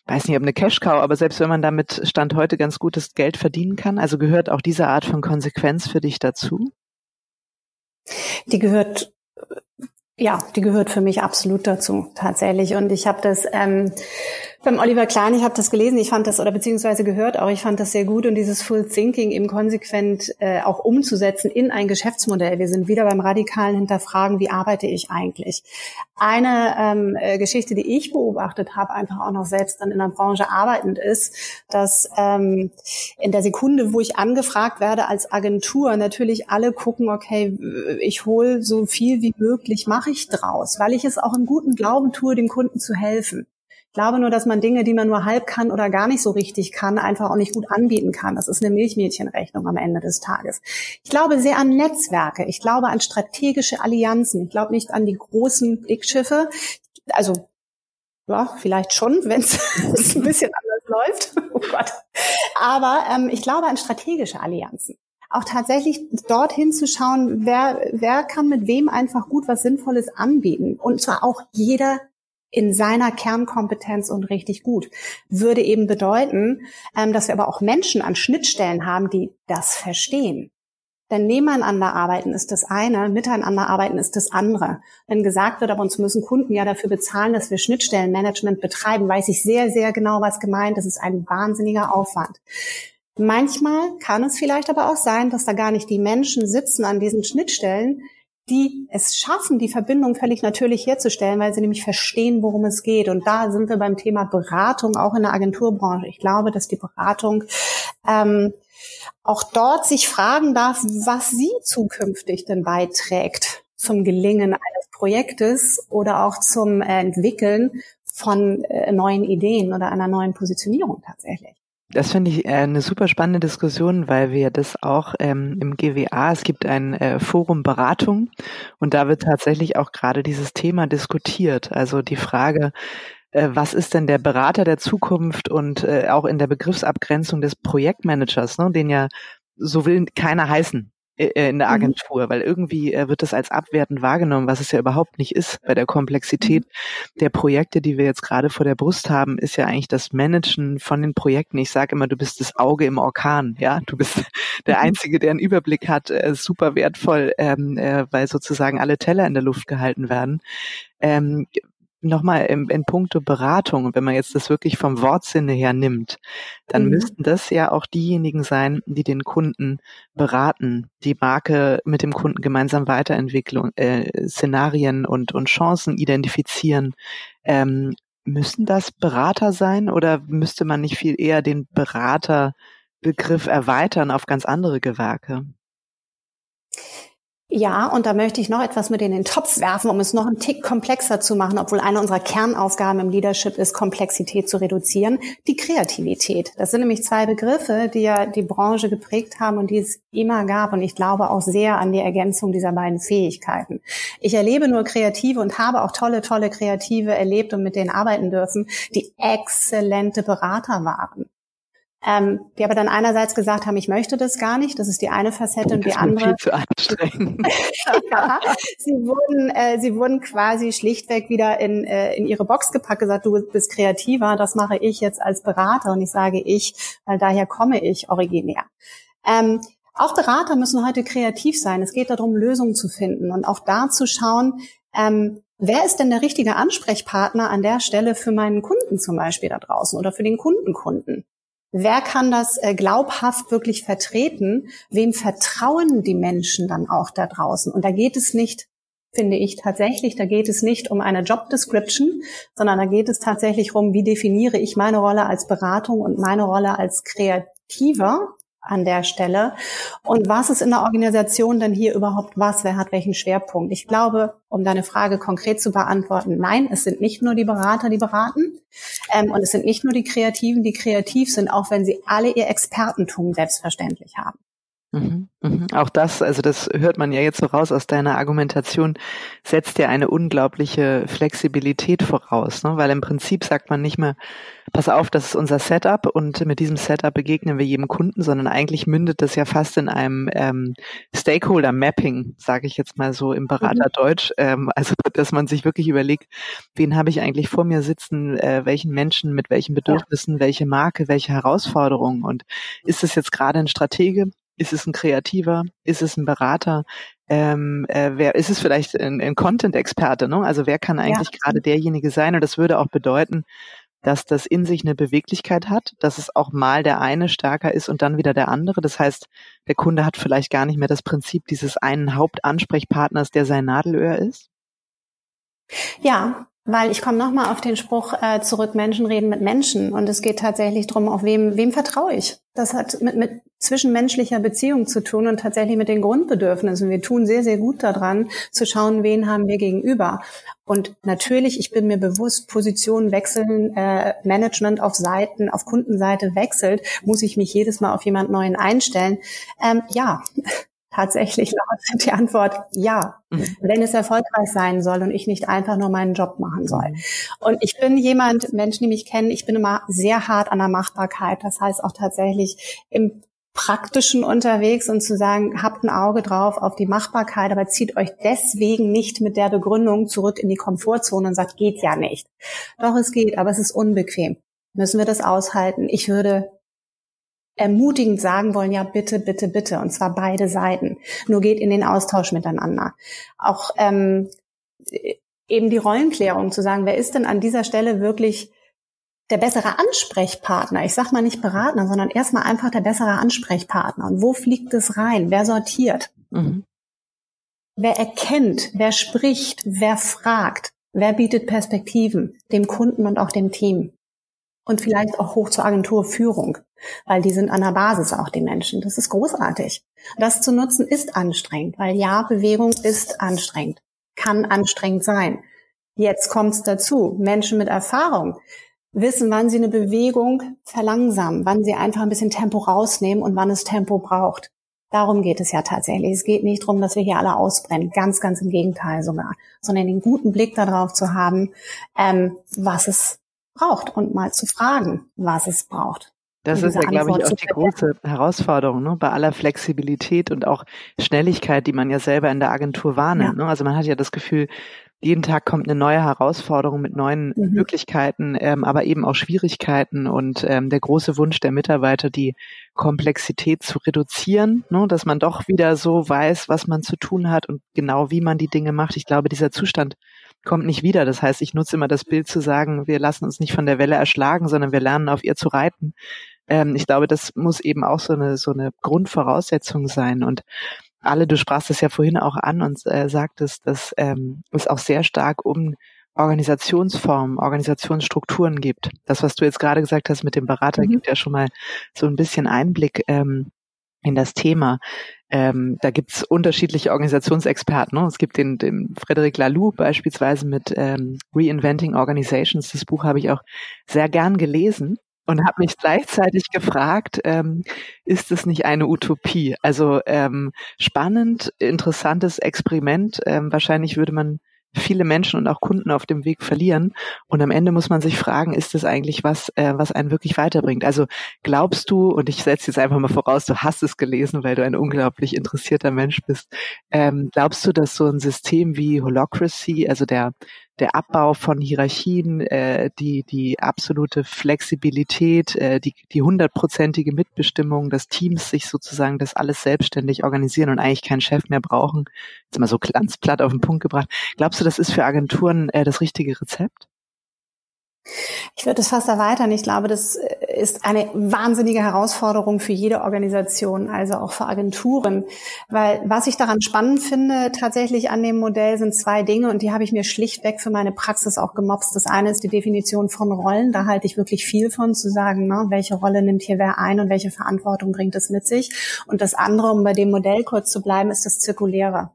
weiß nicht, ob eine Cash-Cow, aber selbst wenn man damit Stand heute ganz gutes Geld verdienen kann, also gehört auch diese Art von Konsequenz für dich dazu? Die gehört ja, die gehört für mich absolut dazu, tatsächlich. Und ich habe das ähm, beim Oliver Klein, ich habe das gelesen, ich fand das oder beziehungsweise gehört auch, ich fand das sehr gut und dieses Full Thinking eben konsequent äh, auch umzusetzen in ein Geschäftsmodell. Wir sind wieder beim radikalen Hinterfragen, wie arbeite ich eigentlich? Eine ähm, äh, Geschichte, die ich beobachtet habe, einfach auch noch selbst dann in der Branche arbeitend ist, dass ähm, in der Sekunde, wo ich angefragt werde als Agentur, natürlich alle gucken, okay, ich hole so viel wie möglich, mache ich draus, weil ich es auch im guten Glauben tue, dem Kunden zu helfen. Ich glaube nur, dass man Dinge, die man nur halb kann oder gar nicht so richtig kann, einfach auch nicht gut anbieten kann. Das ist eine Milchmädchenrechnung am Ende des Tages. Ich glaube sehr an Netzwerke. Ich glaube an strategische Allianzen. Ich glaube nicht an die großen Dickschiffe. Also ja, vielleicht schon, wenn es ein bisschen anders läuft. Oh Gott. Aber ähm, ich glaube an strategische Allianzen auch tatsächlich dorthin zu schauen, wer, wer kann mit wem einfach gut was Sinnvolles anbieten. Und zwar auch jeder in seiner Kernkompetenz und richtig gut. Würde eben bedeuten, ähm, dass wir aber auch Menschen an Schnittstellen haben, die das verstehen. Denn nebeneinander arbeiten ist das eine, miteinander arbeiten ist das andere. Wenn gesagt wird, aber uns müssen Kunden ja dafür bezahlen, dass wir Schnittstellenmanagement betreiben, weiß ich sehr, sehr genau, was gemeint ist. Es ist ein wahnsinniger Aufwand. Manchmal kann es vielleicht aber auch sein, dass da gar nicht die Menschen sitzen an diesen Schnittstellen, die es schaffen, die Verbindung völlig natürlich herzustellen, weil sie nämlich verstehen, worum es geht. Und da sind wir beim Thema Beratung, auch in der Agenturbranche. Ich glaube, dass die Beratung ähm, auch dort sich fragen darf, was sie zukünftig denn beiträgt zum Gelingen eines Projektes oder auch zum Entwickeln von äh, neuen Ideen oder einer neuen Positionierung tatsächlich. Das finde ich äh, eine super spannende Diskussion, weil wir das auch ähm, im GWA, es gibt ein äh, Forum Beratung und da wird tatsächlich auch gerade dieses Thema diskutiert. Also die Frage, äh, was ist denn der Berater der Zukunft und äh, auch in der Begriffsabgrenzung des Projektmanagers, ne, den ja so will keiner heißen. Äh, äh, in der mhm. Agentur, mhm. weil irgendwie äh, wird das als abwertend wahrgenommen, was es ja überhaupt nicht ist. Bei der Komplexität mhm. der Projekte, die wir jetzt gerade vor der Brust haben, ist ja eigentlich das Managen von den Projekten. Ich sage immer, du bist das Auge im Orkan, ja, du bist der mhm. Einzige, der einen Überblick hat, äh, super wertvoll, ähm, äh, weil sozusagen alle Teller in der Luft gehalten werden. Ähm, nochmal in, in puncto Beratung, wenn man jetzt das wirklich vom Wortsinne her nimmt, dann mhm. müssten das ja auch diejenigen sein, die den Kunden beraten, die Marke mit dem Kunden gemeinsam Weiterentwicklung, äh, Szenarien und, und Chancen identifizieren. Ähm, müssen das Berater sein oder müsste man nicht viel eher den Beraterbegriff erweitern auf ganz andere Gewerke? Ja, und da möchte ich noch etwas mit in den Topf werfen, um es noch einen Tick komplexer zu machen, obwohl eine unserer Kernaufgaben im Leadership ist, Komplexität zu reduzieren. Die Kreativität. Das sind nämlich zwei Begriffe, die ja die Branche geprägt haben und die es immer gab. Und ich glaube auch sehr an die Ergänzung dieser beiden Fähigkeiten. Ich erlebe nur Kreative und habe auch tolle, tolle Kreative erlebt und mit denen arbeiten dürfen, die exzellente Berater waren ähm, die aber dann einerseits gesagt haben, ich möchte das gar nicht, das ist die eine Facette und die andere. Viel zu anstrengend. ja, sie wurden, äh, sie wurden quasi schlichtweg wieder in, äh, in ihre Box gepackt, gesagt, du bist kreativer, das mache ich jetzt als Berater und ich sage ich, weil daher komme ich originär. Ähm, auch Berater müssen heute kreativ sein. Es geht darum, Lösungen zu finden und auch da zu schauen, ähm, wer ist denn der richtige Ansprechpartner an der Stelle für meinen Kunden zum Beispiel da draußen oder für den Kundenkunden? Wer kann das äh, glaubhaft wirklich vertreten? Wem vertrauen die Menschen dann auch da draußen? Und da geht es nicht, finde ich tatsächlich, da geht es nicht um eine Job Description, sondern da geht es tatsächlich um, wie definiere ich meine Rolle als Beratung und meine Rolle als effektiver an der Stelle? Und was ist in der Organisation denn hier überhaupt was? Wer hat welchen Schwerpunkt? Ich glaube, um deine Frage konkret zu beantworten, nein, es sind nicht nur die Berater, die beraten. Ähm, und es sind nicht nur die Kreativen, die kreativ sind, auch wenn sie alle ihr Expertentum selbstverständlich haben. Mhm, mhm. Auch das, also das hört man ja jetzt so raus aus deiner Argumentation, setzt ja eine unglaubliche Flexibilität voraus, ne? weil im Prinzip sagt man nicht mehr, pass auf, das ist unser Setup und mit diesem Setup begegnen wir jedem Kunden, sondern eigentlich mündet das ja fast in einem ähm, Stakeholder-Mapping, sage ich jetzt mal so im Beraterdeutsch, ähm, also dass man sich wirklich überlegt, wen habe ich eigentlich vor mir sitzen, äh, welchen Menschen mit welchen Bedürfnissen, welche Marke, welche Herausforderungen und ist es jetzt gerade ein Stratege, ist es ein Kreativer? Ist es ein Berater? Ähm, äh, wer ist es vielleicht ein, ein Content-Experte? Ne? Also wer kann eigentlich ja. gerade derjenige sein? Und das würde auch bedeuten, dass das in sich eine Beweglichkeit hat, dass es auch mal der eine stärker ist und dann wieder der andere. Das heißt, der Kunde hat vielleicht gar nicht mehr das Prinzip dieses einen Hauptansprechpartners, der sein Nadelöhr ist. Ja, weil ich komme nochmal auf den Spruch äh, zurück, Menschen reden mit Menschen. Und es geht tatsächlich darum, auf wem, wem vertraue ich. Das hat mit, mit zwischenmenschlicher Beziehung zu tun und tatsächlich mit den Grundbedürfnissen. Wir tun sehr, sehr gut daran, zu schauen, wen haben wir gegenüber. Und natürlich, ich bin mir bewusst, Positionen wechseln, äh, Management auf Seiten, auf Kundenseite wechselt, muss ich mich jedes Mal auf jemand Neuen einstellen. Ähm, ja, Tatsächlich lautet die Antwort ja, mhm. wenn es erfolgreich sein soll und ich nicht einfach nur meinen Job machen soll. Mhm. Und ich bin jemand, Menschen, die mich kennen, ich bin immer sehr hart an der Machbarkeit. Das heißt auch tatsächlich im praktischen unterwegs und zu sagen, habt ein Auge drauf auf die Machbarkeit, aber zieht euch deswegen nicht mit der Begründung zurück in die Komfortzone und sagt, geht ja nicht. Doch, es geht, aber es ist unbequem. Müssen wir das aushalten? Ich würde ermutigend sagen wollen, ja, bitte, bitte, bitte, und zwar beide Seiten. Nur geht in den Austausch miteinander. Auch ähm, eben die Rollenklärung zu sagen, wer ist denn an dieser Stelle wirklich der bessere Ansprechpartner? Ich sag mal nicht Berater, sondern erstmal einfach der bessere Ansprechpartner. Und wo fliegt es rein? Wer sortiert? Mhm. Wer erkennt? Wer spricht? Wer fragt? Wer bietet Perspektiven? Dem Kunden und auch dem Team und vielleicht auch hoch zur Agenturführung, weil die sind an der Basis auch die Menschen. Das ist großartig. Das zu nutzen ist anstrengend, weil ja, Bewegung ist anstrengend, kann anstrengend sein. Jetzt kommt's dazu. Menschen mit Erfahrung wissen, wann sie eine Bewegung verlangsamen, wann sie einfach ein bisschen Tempo rausnehmen und wann es Tempo braucht. Darum geht es ja tatsächlich. Es geht nicht darum, dass wir hier alle ausbrennen. Ganz, ganz im Gegenteil sogar. Sondern den guten Blick darauf zu haben, ähm, was es braucht und mal zu fragen, was es braucht. Das ist ja, glaube ich, auch die große Herausforderung, ne? bei aller Flexibilität und auch Schnelligkeit, die man ja selber in der Agentur wahrnimmt. Ja. Ne? Also man hat ja das Gefühl, jeden Tag kommt eine neue Herausforderung mit neuen mhm. Möglichkeiten, ähm, aber eben auch Schwierigkeiten und ähm, der große Wunsch der Mitarbeiter, die Komplexität zu reduzieren, ne? dass man doch wieder so weiß, was man zu tun hat und genau wie man die Dinge macht. Ich glaube, dieser Zustand kommt nicht wieder. Das heißt, ich nutze immer das Bild zu sagen, wir lassen uns nicht von der Welle erschlagen, sondern wir lernen auf ihr zu reiten. Ähm, ich glaube, das muss eben auch so eine, so eine Grundvoraussetzung sein. Und alle, du sprachst es ja vorhin auch an und äh, sagtest, dass ähm, es auch sehr stark um Organisationsformen, Organisationsstrukturen gibt. Das, was du jetzt gerade gesagt hast mit dem Berater, mhm. gibt ja schon mal so ein bisschen Einblick ähm, in das Thema. Ähm, da gibt's unterschiedliche Organisationsexperten. Ne? Es gibt den, den Frederic Laloux beispielsweise mit ähm, Reinventing Organizations. Das Buch habe ich auch sehr gern gelesen und habe mich gleichzeitig gefragt, ähm, ist es nicht eine Utopie? Also ähm, spannend, interessantes Experiment. Ähm, wahrscheinlich würde man viele Menschen und auch Kunden auf dem Weg verlieren. Und am Ende muss man sich fragen, ist das eigentlich was, äh, was einen wirklich weiterbringt? Also glaubst du, und ich setze jetzt einfach mal voraus, du hast es gelesen, weil du ein unglaublich interessierter Mensch bist, ähm, glaubst du, dass so ein System wie Holocracy, also der der Abbau von Hierarchien, äh, die, die absolute Flexibilität, äh, die, die hundertprozentige Mitbestimmung des Teams, sich sozusagen das alles selbstständig organisieren und eigentlich keinen Chef mehr brauchen. Jetzt mal so ganz platt auf den Punkt gebracht. Glaubst du, das ist für Agenturen äh, das richtige Rezept? Ich würde es fast erweitern. Ich glaube, das ist eine wahnsinnige Herausforderung für jede Organisation, also auch für Agenturen. Weil was ich daran spannend finde, tatsächlich an dem Modell sind zwei Dinge und die habe ich mir schlichtweg für meine Praxis auch gemobst. Das eine ist die Definition von Rollen. Da halte ich wirklich viel von zu sagen, ne, welche Rolle nimmt hier wer ein und welche Verantwortung bringt es mit sich. Und das andere, um bei dem Modell kurz zu bleiben, ist das Zirkuläre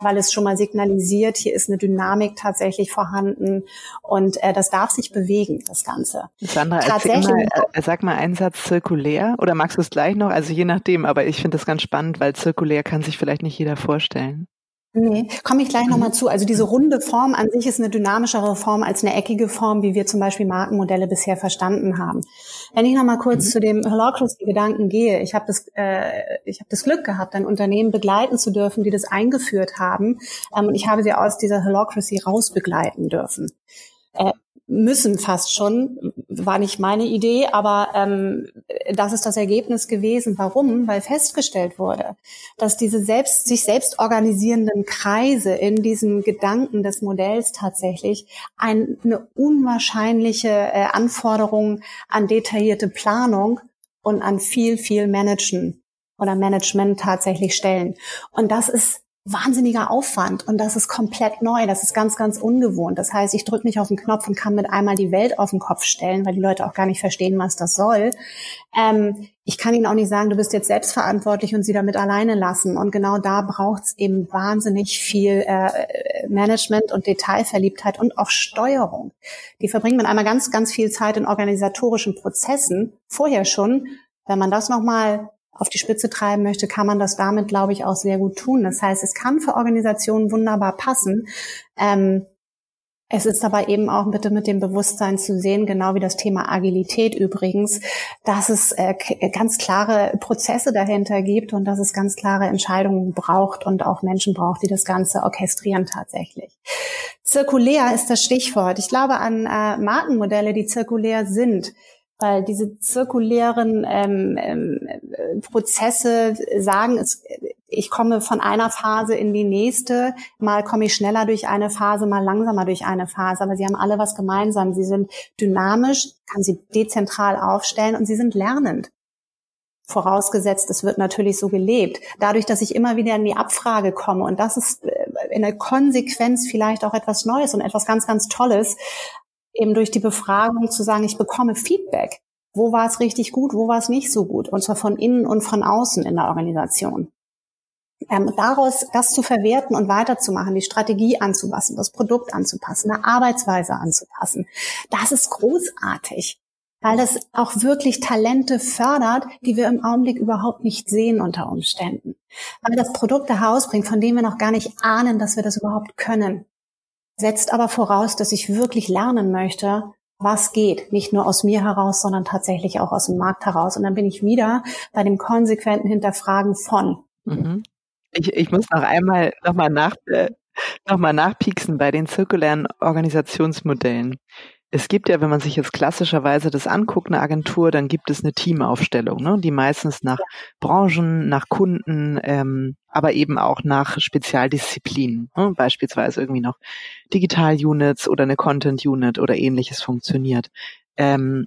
weil es schon mal signalisiert, hier ist eine Dynamik tatsächlich vorhanden und äh, das darf sich bewegen, das Ganze. Sandra, Tatsächlich, mal, sag mal einen Satz zirkulär oder magst du es gleich noch? Also je nachdem, aber ich finde das ganz spannend, weil zirkulär kann sich vielleicht nicht jeder vorstellen. Nee, komme ich gleich nochmal mhm. zu. Also diese runde Form an sich ist eine dynamischere Form als eine eckige Form, wie wir zum Beispiel Markenmodelle bisher verstanden haben. Wenn ich nochmal kurz mhm. zu dem Holacracy-Gedanken gehe, ich habe das, äh, ich habe das Glück gehabt, ein Unternehmen begleiten zu dürfen, die das eingeführt haben. Ähm, und ich habe sie aus dieser Holacracy rausbegleiten dürfen. Äh, müssen fast schon, war nicht meine Idee, aber ähm, das ist das Ergebnis gewesen. Warum? Weil festgestellt wurde, dass diese selbst, sich selbst organisierenden Kreise in diesem Gedanken des Modells tatsächlich eine unwahrscheinliche äh, Anforderung an detaillierte Planung und an viel, viel Managen oder Management tatsächlich stellen. Und das ist wahnsinniger Aufwand und das ist komplett neu, das ist ganz, ganz ungewohnt. Das heißt, ich drücke nicht auf den Knopf und kann mit einmal die Welt auf den Kopf stellen, weil die Leute auch gar nicht verstehen, was das soll. Ähm, ich kann ihnen auch nicht sagen, du bist jetzt selbstverantwortlich und sie damit alleine lassen. Und genau da braucht es eben wahnsinnig viel äh, Management und Detailverliebtheit und auch Steuerung. Die verbringen mit einmal ganz, ganz viel Zeit in organisatorischen Prozessen, vorher schon. Wenn man das nochmal auf die Spitze treiben möchte, kann man das damit, glaube ich, auch sehr gut tun. Das heißt, es kann für Organisationen wunderbar passen. Ähm, es ist aber eben auch bitte mit dem Bewusstsein zu sehen, genau wie das Thema Agilität übrigens, dass es äh, ganz klare Prozesse dahinter gibt und dass es ganz klare Entscheidungen braucht und auch Menschen braucht, die das Ganze orchestrieren tatsächlich. Zirkulär ist das Stichwort. Ich glaube an äh, Markenmodelle, die zirkulär sind weil diese zirkulären ähm, ähm, Prozesse sagen, es, ich komme von einer Phase in die nächste, mal komme ich schneller durch eine Phase, mal langsamer durch eine Phase, aber sie haben alle was gemeinsam. Sie sind dynamisch, kann sie dezentral aufstellen und sie sind lernend. Vorausgesetzt, es wird natürlich so gelebt. Dadurch, dass ich immer wieder in die Abfrage komme und das ist äh, in der Konsequenz vielleicht auch etwas Neues und etwas ganz, ganz Tolles, eben durch die Befragung zu sagen, ich bekomme Feedback. Wo war es richtig gut, wo war es nicht so gut? Und zwar von innen und von außen in der Organisation. Ähm, daraus das zu verwerten und weiterzumachen, die Strategie anzupassen, das Produkt anzupassen, eine Arbeitsweise anzupassen, das ist großartig, weil das auch wirklich Talente fördert, die wir im Augenblick überhaupt nicht sehen unter Umständen. Weil das Produkte herausbringt, von denen wir noch gar nicht ahnen, dass wir das überhaupt können setzt aber voraus, dass ich wirklich lernen möchte, was geht. Nicht nur aus mir heraus, sondern tatsächlich auch aus dem Markt heraus. Und dann bin ich wieder bei dem konsequenten Hinterfragen von. Mhm. Ich, ich muss noch einmal nochmal nach, äh, noch nachpieksen bei den zirkulären Organisationsmodellen. Es gibt ja, wenn man sich jetzt klassischerweise das anguckt, eine Agentur, dann gibt es eine Teamaufstellung, ne, die meistens nach Branchen, nach Kunden, ähm, aber eben auch nach Spezialdisziplinen, ne, beispielsweise irgendwie noch Digital-Units oder eine Content-Unit oder ähnliches funktioniert. Ähm,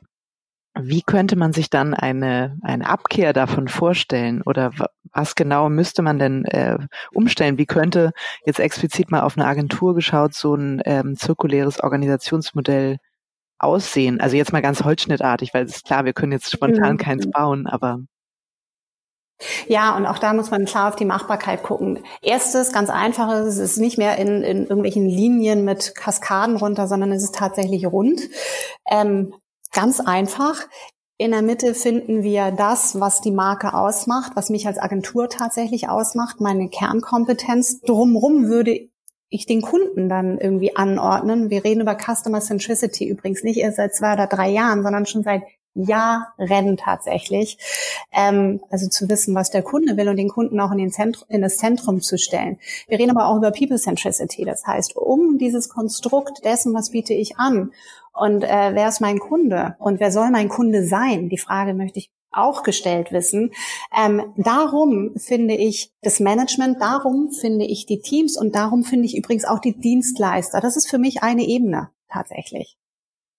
wie könnte man sich dann eine, eine Abkehr davon vorstellen oder was genau müsste man denn äh, umstellen? Wie könnte jetzt explizit mal auf eine Agentur geschaut so ein ähm, zirkuläres Organisationsmodell aussehen? Also jetzt mal ganz holzschnittartig, weil es ist klar, wir können jetzt spontan mhm. keins bauen, aber ja, und auch da muss man klar auf die Machbarkeit gucken. Erstes, ganz einfaches, es ist nicht mehr in, in irgendwelchen Linien mit Kaskaden runter, sondern es ist tatsächlich rund. Ähm, ganz einfach. In der Mitte finden wir das, was die Marke ausmacht, was mich als Agentur tatsächlich ausmacht, meine Kernkompetenz. Drumrum würde ich den Kunden dann irgendwie anordnen. Wir reden über Customer Centricity übrigens nicht erst seit zwei oder drei Jahren, sondern schon seit Jahren tatsächlich. Ähm, also zu wissen, was der Kunde will und den Kunden auch in, den Zentrum, in das Zentrum zu stellen. Wir reden aber auch über People Centricity. Das heißt, um dieses Konstrukt dessen, was biete ich an und äh, wer ist mein Kunde und wer soll mein Kunde sein? Die Frage möchte ich auch gestellt wissen. Ähm, darum finde ich das Management, darum finde ich die Teams und darum finde ich übrigens auch die Dienstleister. Das ist für mich eine Ebene tatsächlich.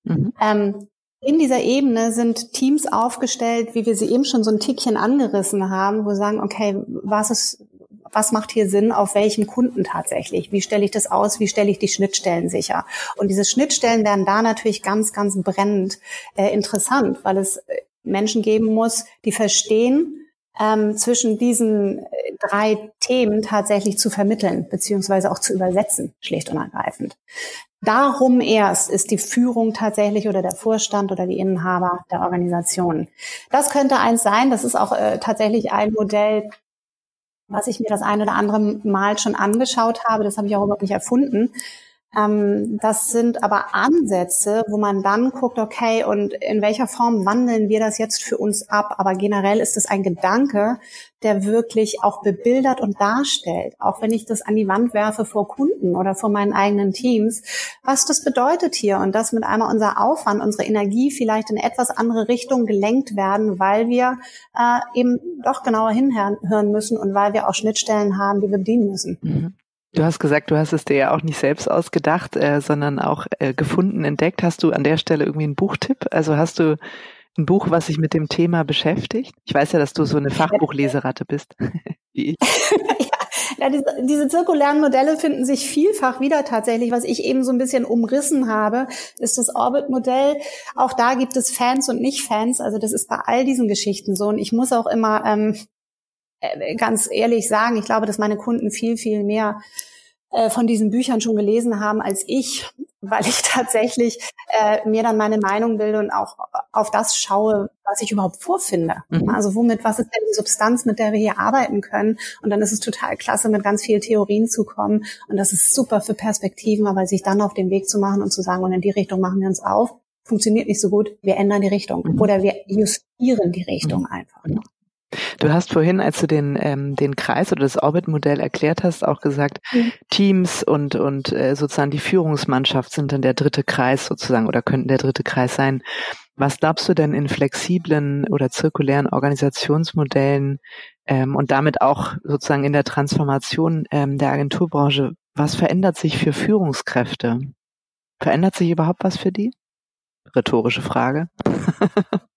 Mhm. Ähm, in dieser Ebene sind Teams aufgestellt, wie wir sie eben schon so ein Tickchen angerissen haben, wo wir sagen, okay, was ist, was macht hier Sinn, auf welchen Kunden tatsächlich? Wie stelle ich das aus? Wie stelle ich die Schnittstellen sicher? Und diese Schnittstellen werden da natürlich ganz, ganz brennend äh, interessant, weil es Menschen geben muss, die verstehen, ähm, zwischen diesen äh, drei Themen tatsächlich zu vermitteln, beziehungsweise auch zu übersetzen, schlicht und ergreifend. Darum erst ist die Führung tatsächlich oder der Vorstand oder die Inhaber der Organisation. Das könnte eins sein. Das ist auch äh, tatsächlich ein Modell, was ich mir das ein oder andere Mal schon angeschaut habe. Das habe ich auch überhaupt nicht erfunden. Ähm, das sind aber Ansätze, wo man dann guckt, okay, und in welcher Form wandeln wir das jetzt für uns ab? Aber generell ist es ein Gedanke, der wirklich auch bebildert und darstellt, auch wenn ich das an die Wand werfe vor Kunden oder vor meinen eigenen Teams, was das bedeutet hier und dass mit einmal unser Aufwand, unsere Energie vielleicht in etwas andere Richtung gelenkt werden, weil wir äh, eben doch genauer hinhören müssen und weil wir auch Schnittstellen haben, die wir bedienen müssen. Mhm. Du hast gesagt, du hast es dir ja auch nicht selbst ausgedacht, äh, sondern auch äh, gefunden, entdeckt. Hast du an der Stelle irgendwie einen Buchtipp? Also hast du ein Buch, was sich mit dem Thema beschäftigt? Ich weiß ja, dass du so eine Fachbuchleseratte bist, wie ich. ja, diese, diese zirkulären Modelle finden sich vielfach wieder tatsächlich. Was ich eben so ein bisschen umrissen habe, ist das Orbit-Modell. Auch da gibt es Fans und Nicht-Fans. Also das ist bei all diesen Geschichten so. Und ich muss auch immer ähm, äh, ganz ehrlich sagen, ich glaube, dass meine Kunden viel, viel mehr äh, von diesen Büchern schon gelesen haben als ich, weil ich tatsächlich äh, mir dann meine Meinung bilde und auch auf das schaue, was ich überhaupt vorfinde. Mhm. Also womit, was ist denn die Substanz, mit der wir hier arbeiten können? Und dann ist es total klasse, mit ganz vielen Theorien zu kommen. Und das ist super für Perspektiven, aber sich dann auf den Weg zu machen und zu sagen, und in die Richtung machen wir uns auf, funktioniert nicht so gut, wir ändern die Richtung. Mhm. Oder wir justieren die Richtung mhm. einfach. Du hast vorhin, als du den, ähm, den Kreis oder das Orbit-Modell erklärt hast, auch gesagt, mhm. Teams und, und äh, sozusagen die Führungsmannschaft sind dann der dritte Kreis sozusagen oder könnten der dritte Kreis sein. Was glaubst du denn in flexiblen oder zirkulären Organisationsmodellen ähm, und damit auch sozusagen in der Transformation ähm, der Agenturbranche, was verändert sich für Führungskräfte? Verändert sich überhaupt was für die? Rhetorische Frage.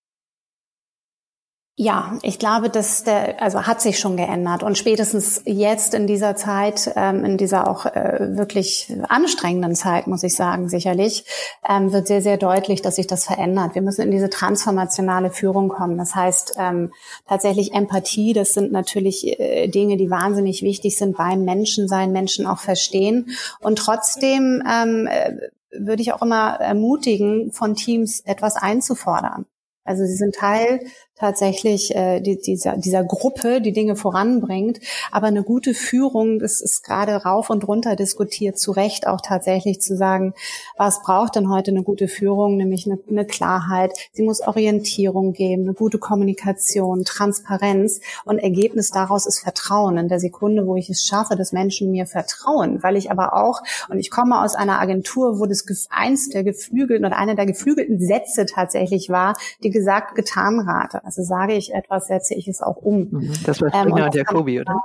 Ja, ich glaube, dass der, also hat sich schon geändert und spätestens jetzt in dieser Zeit, ähm, in dieser auch äh, wirklich anstrengenden Zeit, muss ich sagen, sicherlich, ähm, wird sehr, sehr deutlich, dass sich das verändert. Wir müssen in diese transformationale Führung kommen. Das heißt, ähm, tatsächlich Empathie, das sind natürlich äh, Dinge, die wahnsinnig wichtig sind beim Menschen sein, Menschen auch verstehen und trotzdem ähm, äh, würde ich auch immer ermutigen, von Teams etwas einzufordern. Also sie sind Teil tatsächlich äh, die, dieser, dieser Gruppe, die Dinge voranbringt. Aber eine gute Führung, das ist gerade rauf und runter diskutiert, zu Recht auch tatsächlich zu sagen, was braucht denn heute eine gute Führung, nämlich eine, eine Klarheit. Sie muss Orientierung geben, eine gute Kommunikation, Transparenz und Ergebnis daraus ist Vertrauen. In der Sekunde, wo ich es schaffe, dass Menschen mir vertrauen, weil ich aber auch, und ich komme aus einer Agentur, wo das eins der geflügelten oder einer der geflügelten Sätze tatsächlich war, die gesagt, getan rate. Also sage ich etwas, setze ich es auch um. Mhm. Das war Springer ähm, und Jacobi, oder?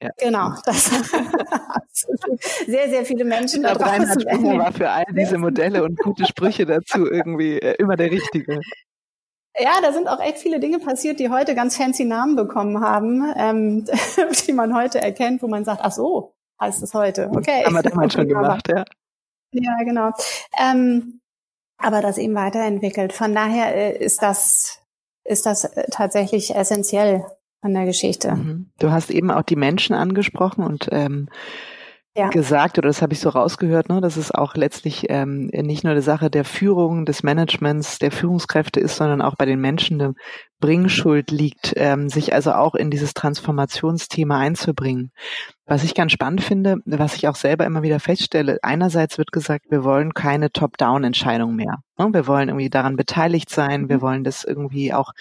Ja. Genau, das sehr, sehr viele Menschen. Glaube, Reinhard Springer war für all diese Modelle und gute Sprüche dazu irgendwie äh, immer der Richtige. Ja, da sind auch echt viele Dinge passiert, die heute ganz fancy Namen bekommen haben, ähm, die man heute erkennt, wo man sagt, ach so, heißt es heute. Okay. Haben wir damals schon gemacht, ja. Ja, genau. Ähm, aber das eben weiterentwickelt. Von daher äh, ist das ist das äh, tatsächlich essentiell an der Geschichte. Mhm. Du hast eben auch die Menschen angesprochen und ähm, ja. gesagt, oder das habe ich so rausgehört, ne, dass es auch letztlich ähm, nicht nur eine Sache der Führung, des Managements, der Führungskräfte ist, sondern auch bei den Menschen eine Bringschuld liegt, ähm, sich also auch in dieses Transformationsthema einzubringen. Was ich ganz spannend finde, was ich auch selber immer wieder feststelle, einerseits wird gesagt, wir wollen keine Top-Down-Entscheidung mehr. Ne? Wir wollen irgendwie daran beteiligt sein, wir mhm. wollen das irgendwie auch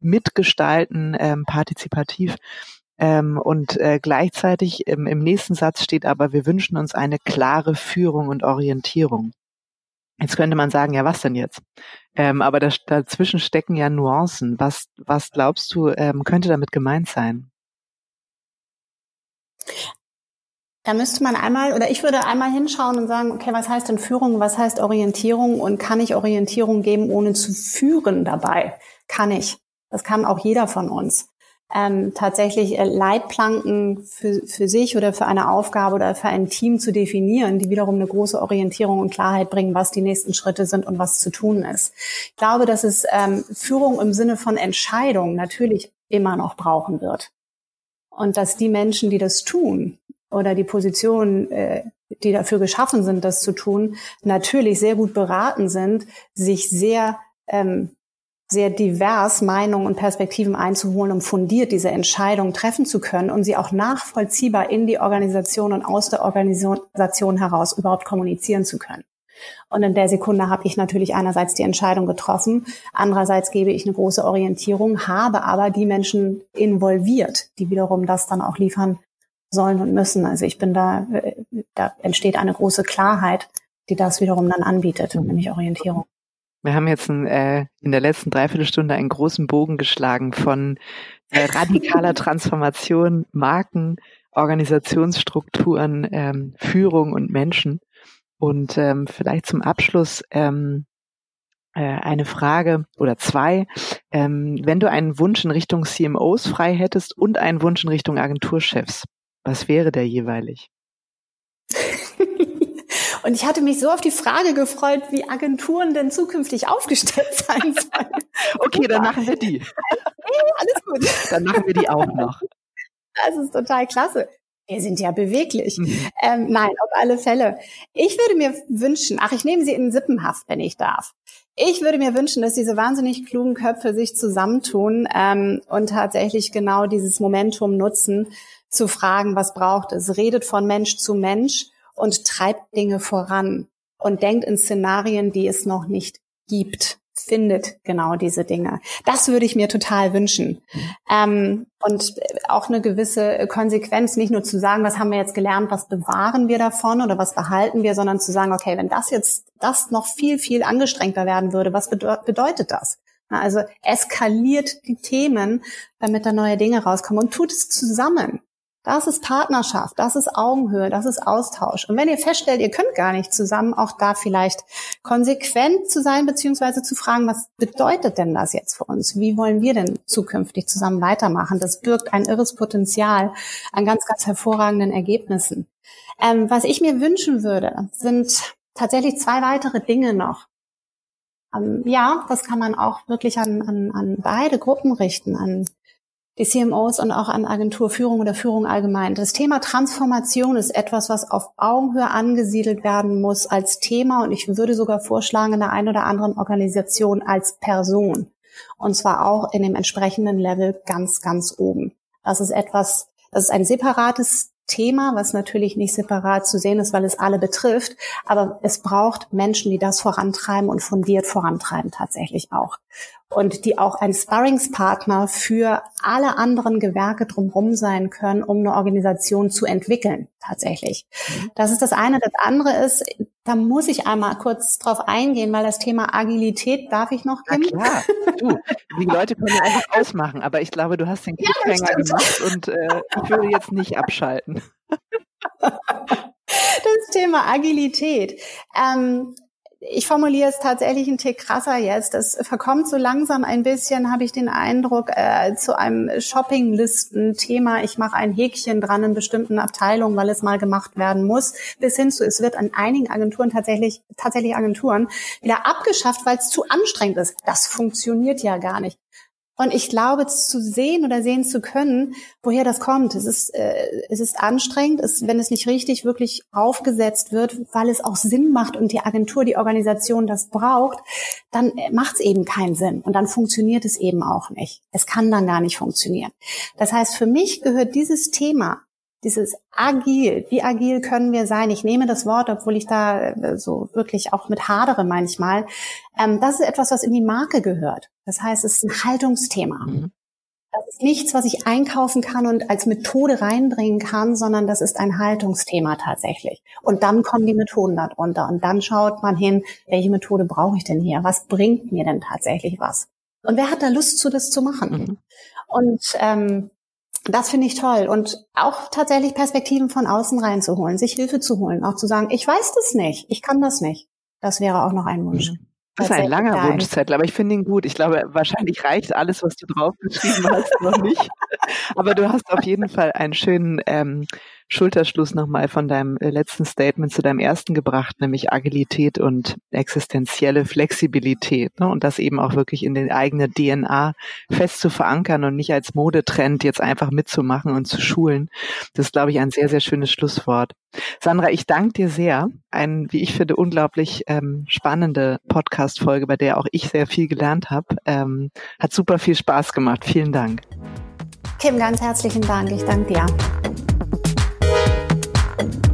mitgestalten, ähm, partizipativ. Ähm, und äh, gleichzeitig im, im nächsten Satz steht aber, wir wünschen uns eine klare Führung und Orientierung. Jetzt könnte man sagen, ja, was denn jetzt? Ähm, aber da, dazwischen stecken ja Nuancen. Was, was glaubst du, ähm, könnte damit gemeint sein? Da müsste man einmal, oder ich würde einmal hinschauen und sagen, okay, was heißt denn Führung, was heißt Orientierung und kann ich Orientierung geben, ohne zu führen dabei? Kann ich. Das kann auch jeder von uns. Ähm, tatsächlich äh, Leitplanken für, für sich oder für eine Aufgabe oder für ein Team zu definieren, die wiederum eine große Orientierung und Klarheit bringen, was die nächsten Schritte sind und was zu tun ist. Ich glaube, dass es ähm, Führung im Sinne von Entscheidung natürlich immer noch brauchen wird. Und dass die Menschen, die das tun, oder die Positionen, äh, die dafür geschaffen sind, das zu tun, natürlich sehr gut beraten sind, sich sehr ähm, sehr divers Meinungen und Perspektiven einzuholen, um fundiert diese Entscheidung treffen zu können und sie auch nachvollziehbar in die Organisation und aus der Organisation heraus überhaupt kommunizieren zu können. Und in der Sekunde habe ich natürlich einerseits die Entscheidung getroffen, andererseits gebe ich eine große Orientierung, habe aber die Menschen involviert, die wiederum das dann auch liefern sollen und müssen. Also ich bin da, äh, da entsteht eine große Klarheit, die das wiederum dann anbietet, nämlich Orientierung. Wir haben jetzt ein, äh, in der letzten Dreiviertelstunde einen großen Bogen geschlagen von äh, radikaler Transformation, Marken, Organisationsstrukturen, ähm, Führung und Menschen. Und ähm, vielleicht zum Abschluss ähm, äh, eine Frage oder zwei. Ähm, wenn du einen Wunsch in Richtung CMOs frei hättest und einen Wunsch in Richtung Agenturchefs, was wäre der jeweilig? Und ich hatte mich so auf die Frage gefreut, wie Agenturen denn zukünftig aufgestellt sein sollen. okay, dann machen wir die. Alles gut. Dann machen wir die auch noch. Das ist total klasse. Wir sind ja beweglich. Mhm. Ähm, nein, auf alle Fälle. Ich würde mir wünschen, ach, ich nehme sie in Sippenhaft, wenn ich darf. Ich würde mir wünschen, dass diese wahnsinnig klugen Köpfe sich zusammentun ähm, und tatsächlich genau dieses Momentum nutzen, zu fragen, was braucht es. Redet von Mensch zu Mensch und treibt Dinge voran und denkt in Szenarien, die es noch nicht gibt findet genau diese Dinge. Das würde ich mir total wünschen. Ähm, und auch eine gewisse Konsequenz, nicht nur zu sagen, was haben wir jetzt gelernt, was bewahren wir davon oder was behalten wir, sondern zu sagen, okay, wenn das jetzt, das noch viel, viel angestrengter werden würde, was bedeutet das? Also eskaliert die Themen, damit da neue Dinge rauskommen und tut es zusammen. Das ist Partnerschaft, das ist Augenhöhe, das ist Austausch. Und wenn ihr feststellt, ihr könnt gar nicht zusammen, auch da vielleicht konsequent zu sein, beziehungsweise zu fragen, was bedeutet denn das jetzt für uns? Wie wollen wir denn zukünftig zusammen weitermachen? Das birgt ein irres Potenzial an ganz, ganz hervorragenden Ergebnissen. Ähm, was ich mir wünschen würde, sind tatsächlich zwei weitere Dinge noch. Ähm, ja, das kann man auch wirklich an, an, an beide Gruppen richten, an die CMOs und auch an Agenturführung oder Führung allgemein. Das Thema Transformation ist etwas, was auf Augenhöhe angesiedelt werden muss als Thema und ich würde sogar vorschlagen, in der einen oder anderen Organisation als Person. Und zwar auch in dem entsprechenden Level ganz, ganz oben. Das ist etwas, das ist ein separates Thema, was natürlich nicht separat zu sehen ist, weil es alle betrifft. Aber es braucht Menschen, die das vorantreiben und fundiert vorantreiben tatsächlich auch und die auch ein Sparringspartner für alle anderen Gewerke drumherum sein können, um eine Organisation zu entwickeln, tatsächlich. Mhm. Das ist das eine. Das andere ist, da muss ich einmal kurz drauf eingehen, weil das Thema Agilität darf ich noch, Kim? Ja, klar. Du, die Leute können ja einfach ausmachen, aber ich glaube, du hast den Cliffhanger ja, gemacht und äh, ich würde jetzt nicht abschalten. Das Thema Agilität. Ähm, ich formuliere es tatsächlich einen Tick krasser jetzt. Es verkommt so langsam ein bisschen, habe ich den Eindruck, äh, zu einem Shoppinglisten-Thema. Ich mache ein Häkchen dran in bestimmten Abteilungen, weil es mal gemacht werden muss, bis hin zu, es wird an einigen Agenturen tatsächlich, tatsächlich Agenturen wieder abgeschafft, weil es zu anstrengend ist. Das funktioniert ja gar nicht. Und ich glaube, zu sehen oder sehen zu können, woher das kommt. Es ist, äh, es ist anstrengend, es, wenn es nicht richtig wirklich aufgesetzt wird, weil es auch Sinn macht und die Agentur, die Organisation das braucht, dann macht es eben keinen Sinn. Und dann funktioniert es eben auch nicht. Es kann dann gar nicht funktionieren. Das heißt, für mich gehört dieses Thema dieses agil, wie agil können wir sein? Ich nehme das Wort, obwohl ich da äh, so wirklich auch mit hadere manchmal. Ähm, das ist etwas, was in die Marke gehört. Das heißt, es ist ein Haltungsthema. Mhm. Das ist nichts, was ich einkaufen kann und als Methode reinbringen kann, sondern das ist ein Haltungsthema tatsächlich. Und dann kommen die Methoden darunter und dann schaut man hin, welche Methode brauche ich denn hier? Was bringt mir denn tatsächlich was? Und wer hat da Lust zu, das zu machen? Mhm. Und ähm, das finde ich toll. Und auch tatsächlich Perspektiven von außen reinzuholen, sich Hilfe zu holen, auch zu sagen, ich weiß das nicht, ich kann das nicht. Das wäre auch noch ein Wunsch. Das ist ein langer Wunschzettel, aber ich finde ihn gut. Ich glaube, wahrscheinlich reicht alles, was du draufgeschrieben hast, noch nicht. Aber du hast auf jeden Fall einen schönen ähm, Schulterschluss nochmal von deinem äh, letzten Statement zu deinem ersten gebracht, nämlich Agilität und existenzielle Flexibilität. Ne? Und das eben auch wirklich in den eigenen DNA fest zu verankern und nicht als Modetrend jetzt einfach mitzumachen und zu schulen. Das ist, glaube ich, ein sehr, sehr schönes Schlusswort. Sandra, ich danke dir sehr. Ein, wie ich finde, unglaublich ähm, spannende Podcast-Folge, bei der auch ich sehr viel gelernt habe. Ähm, hat super viel Spaß gemacht. Vielen Dank. Kim, ganz herzlichen Dank. Ich danke dir. Bye.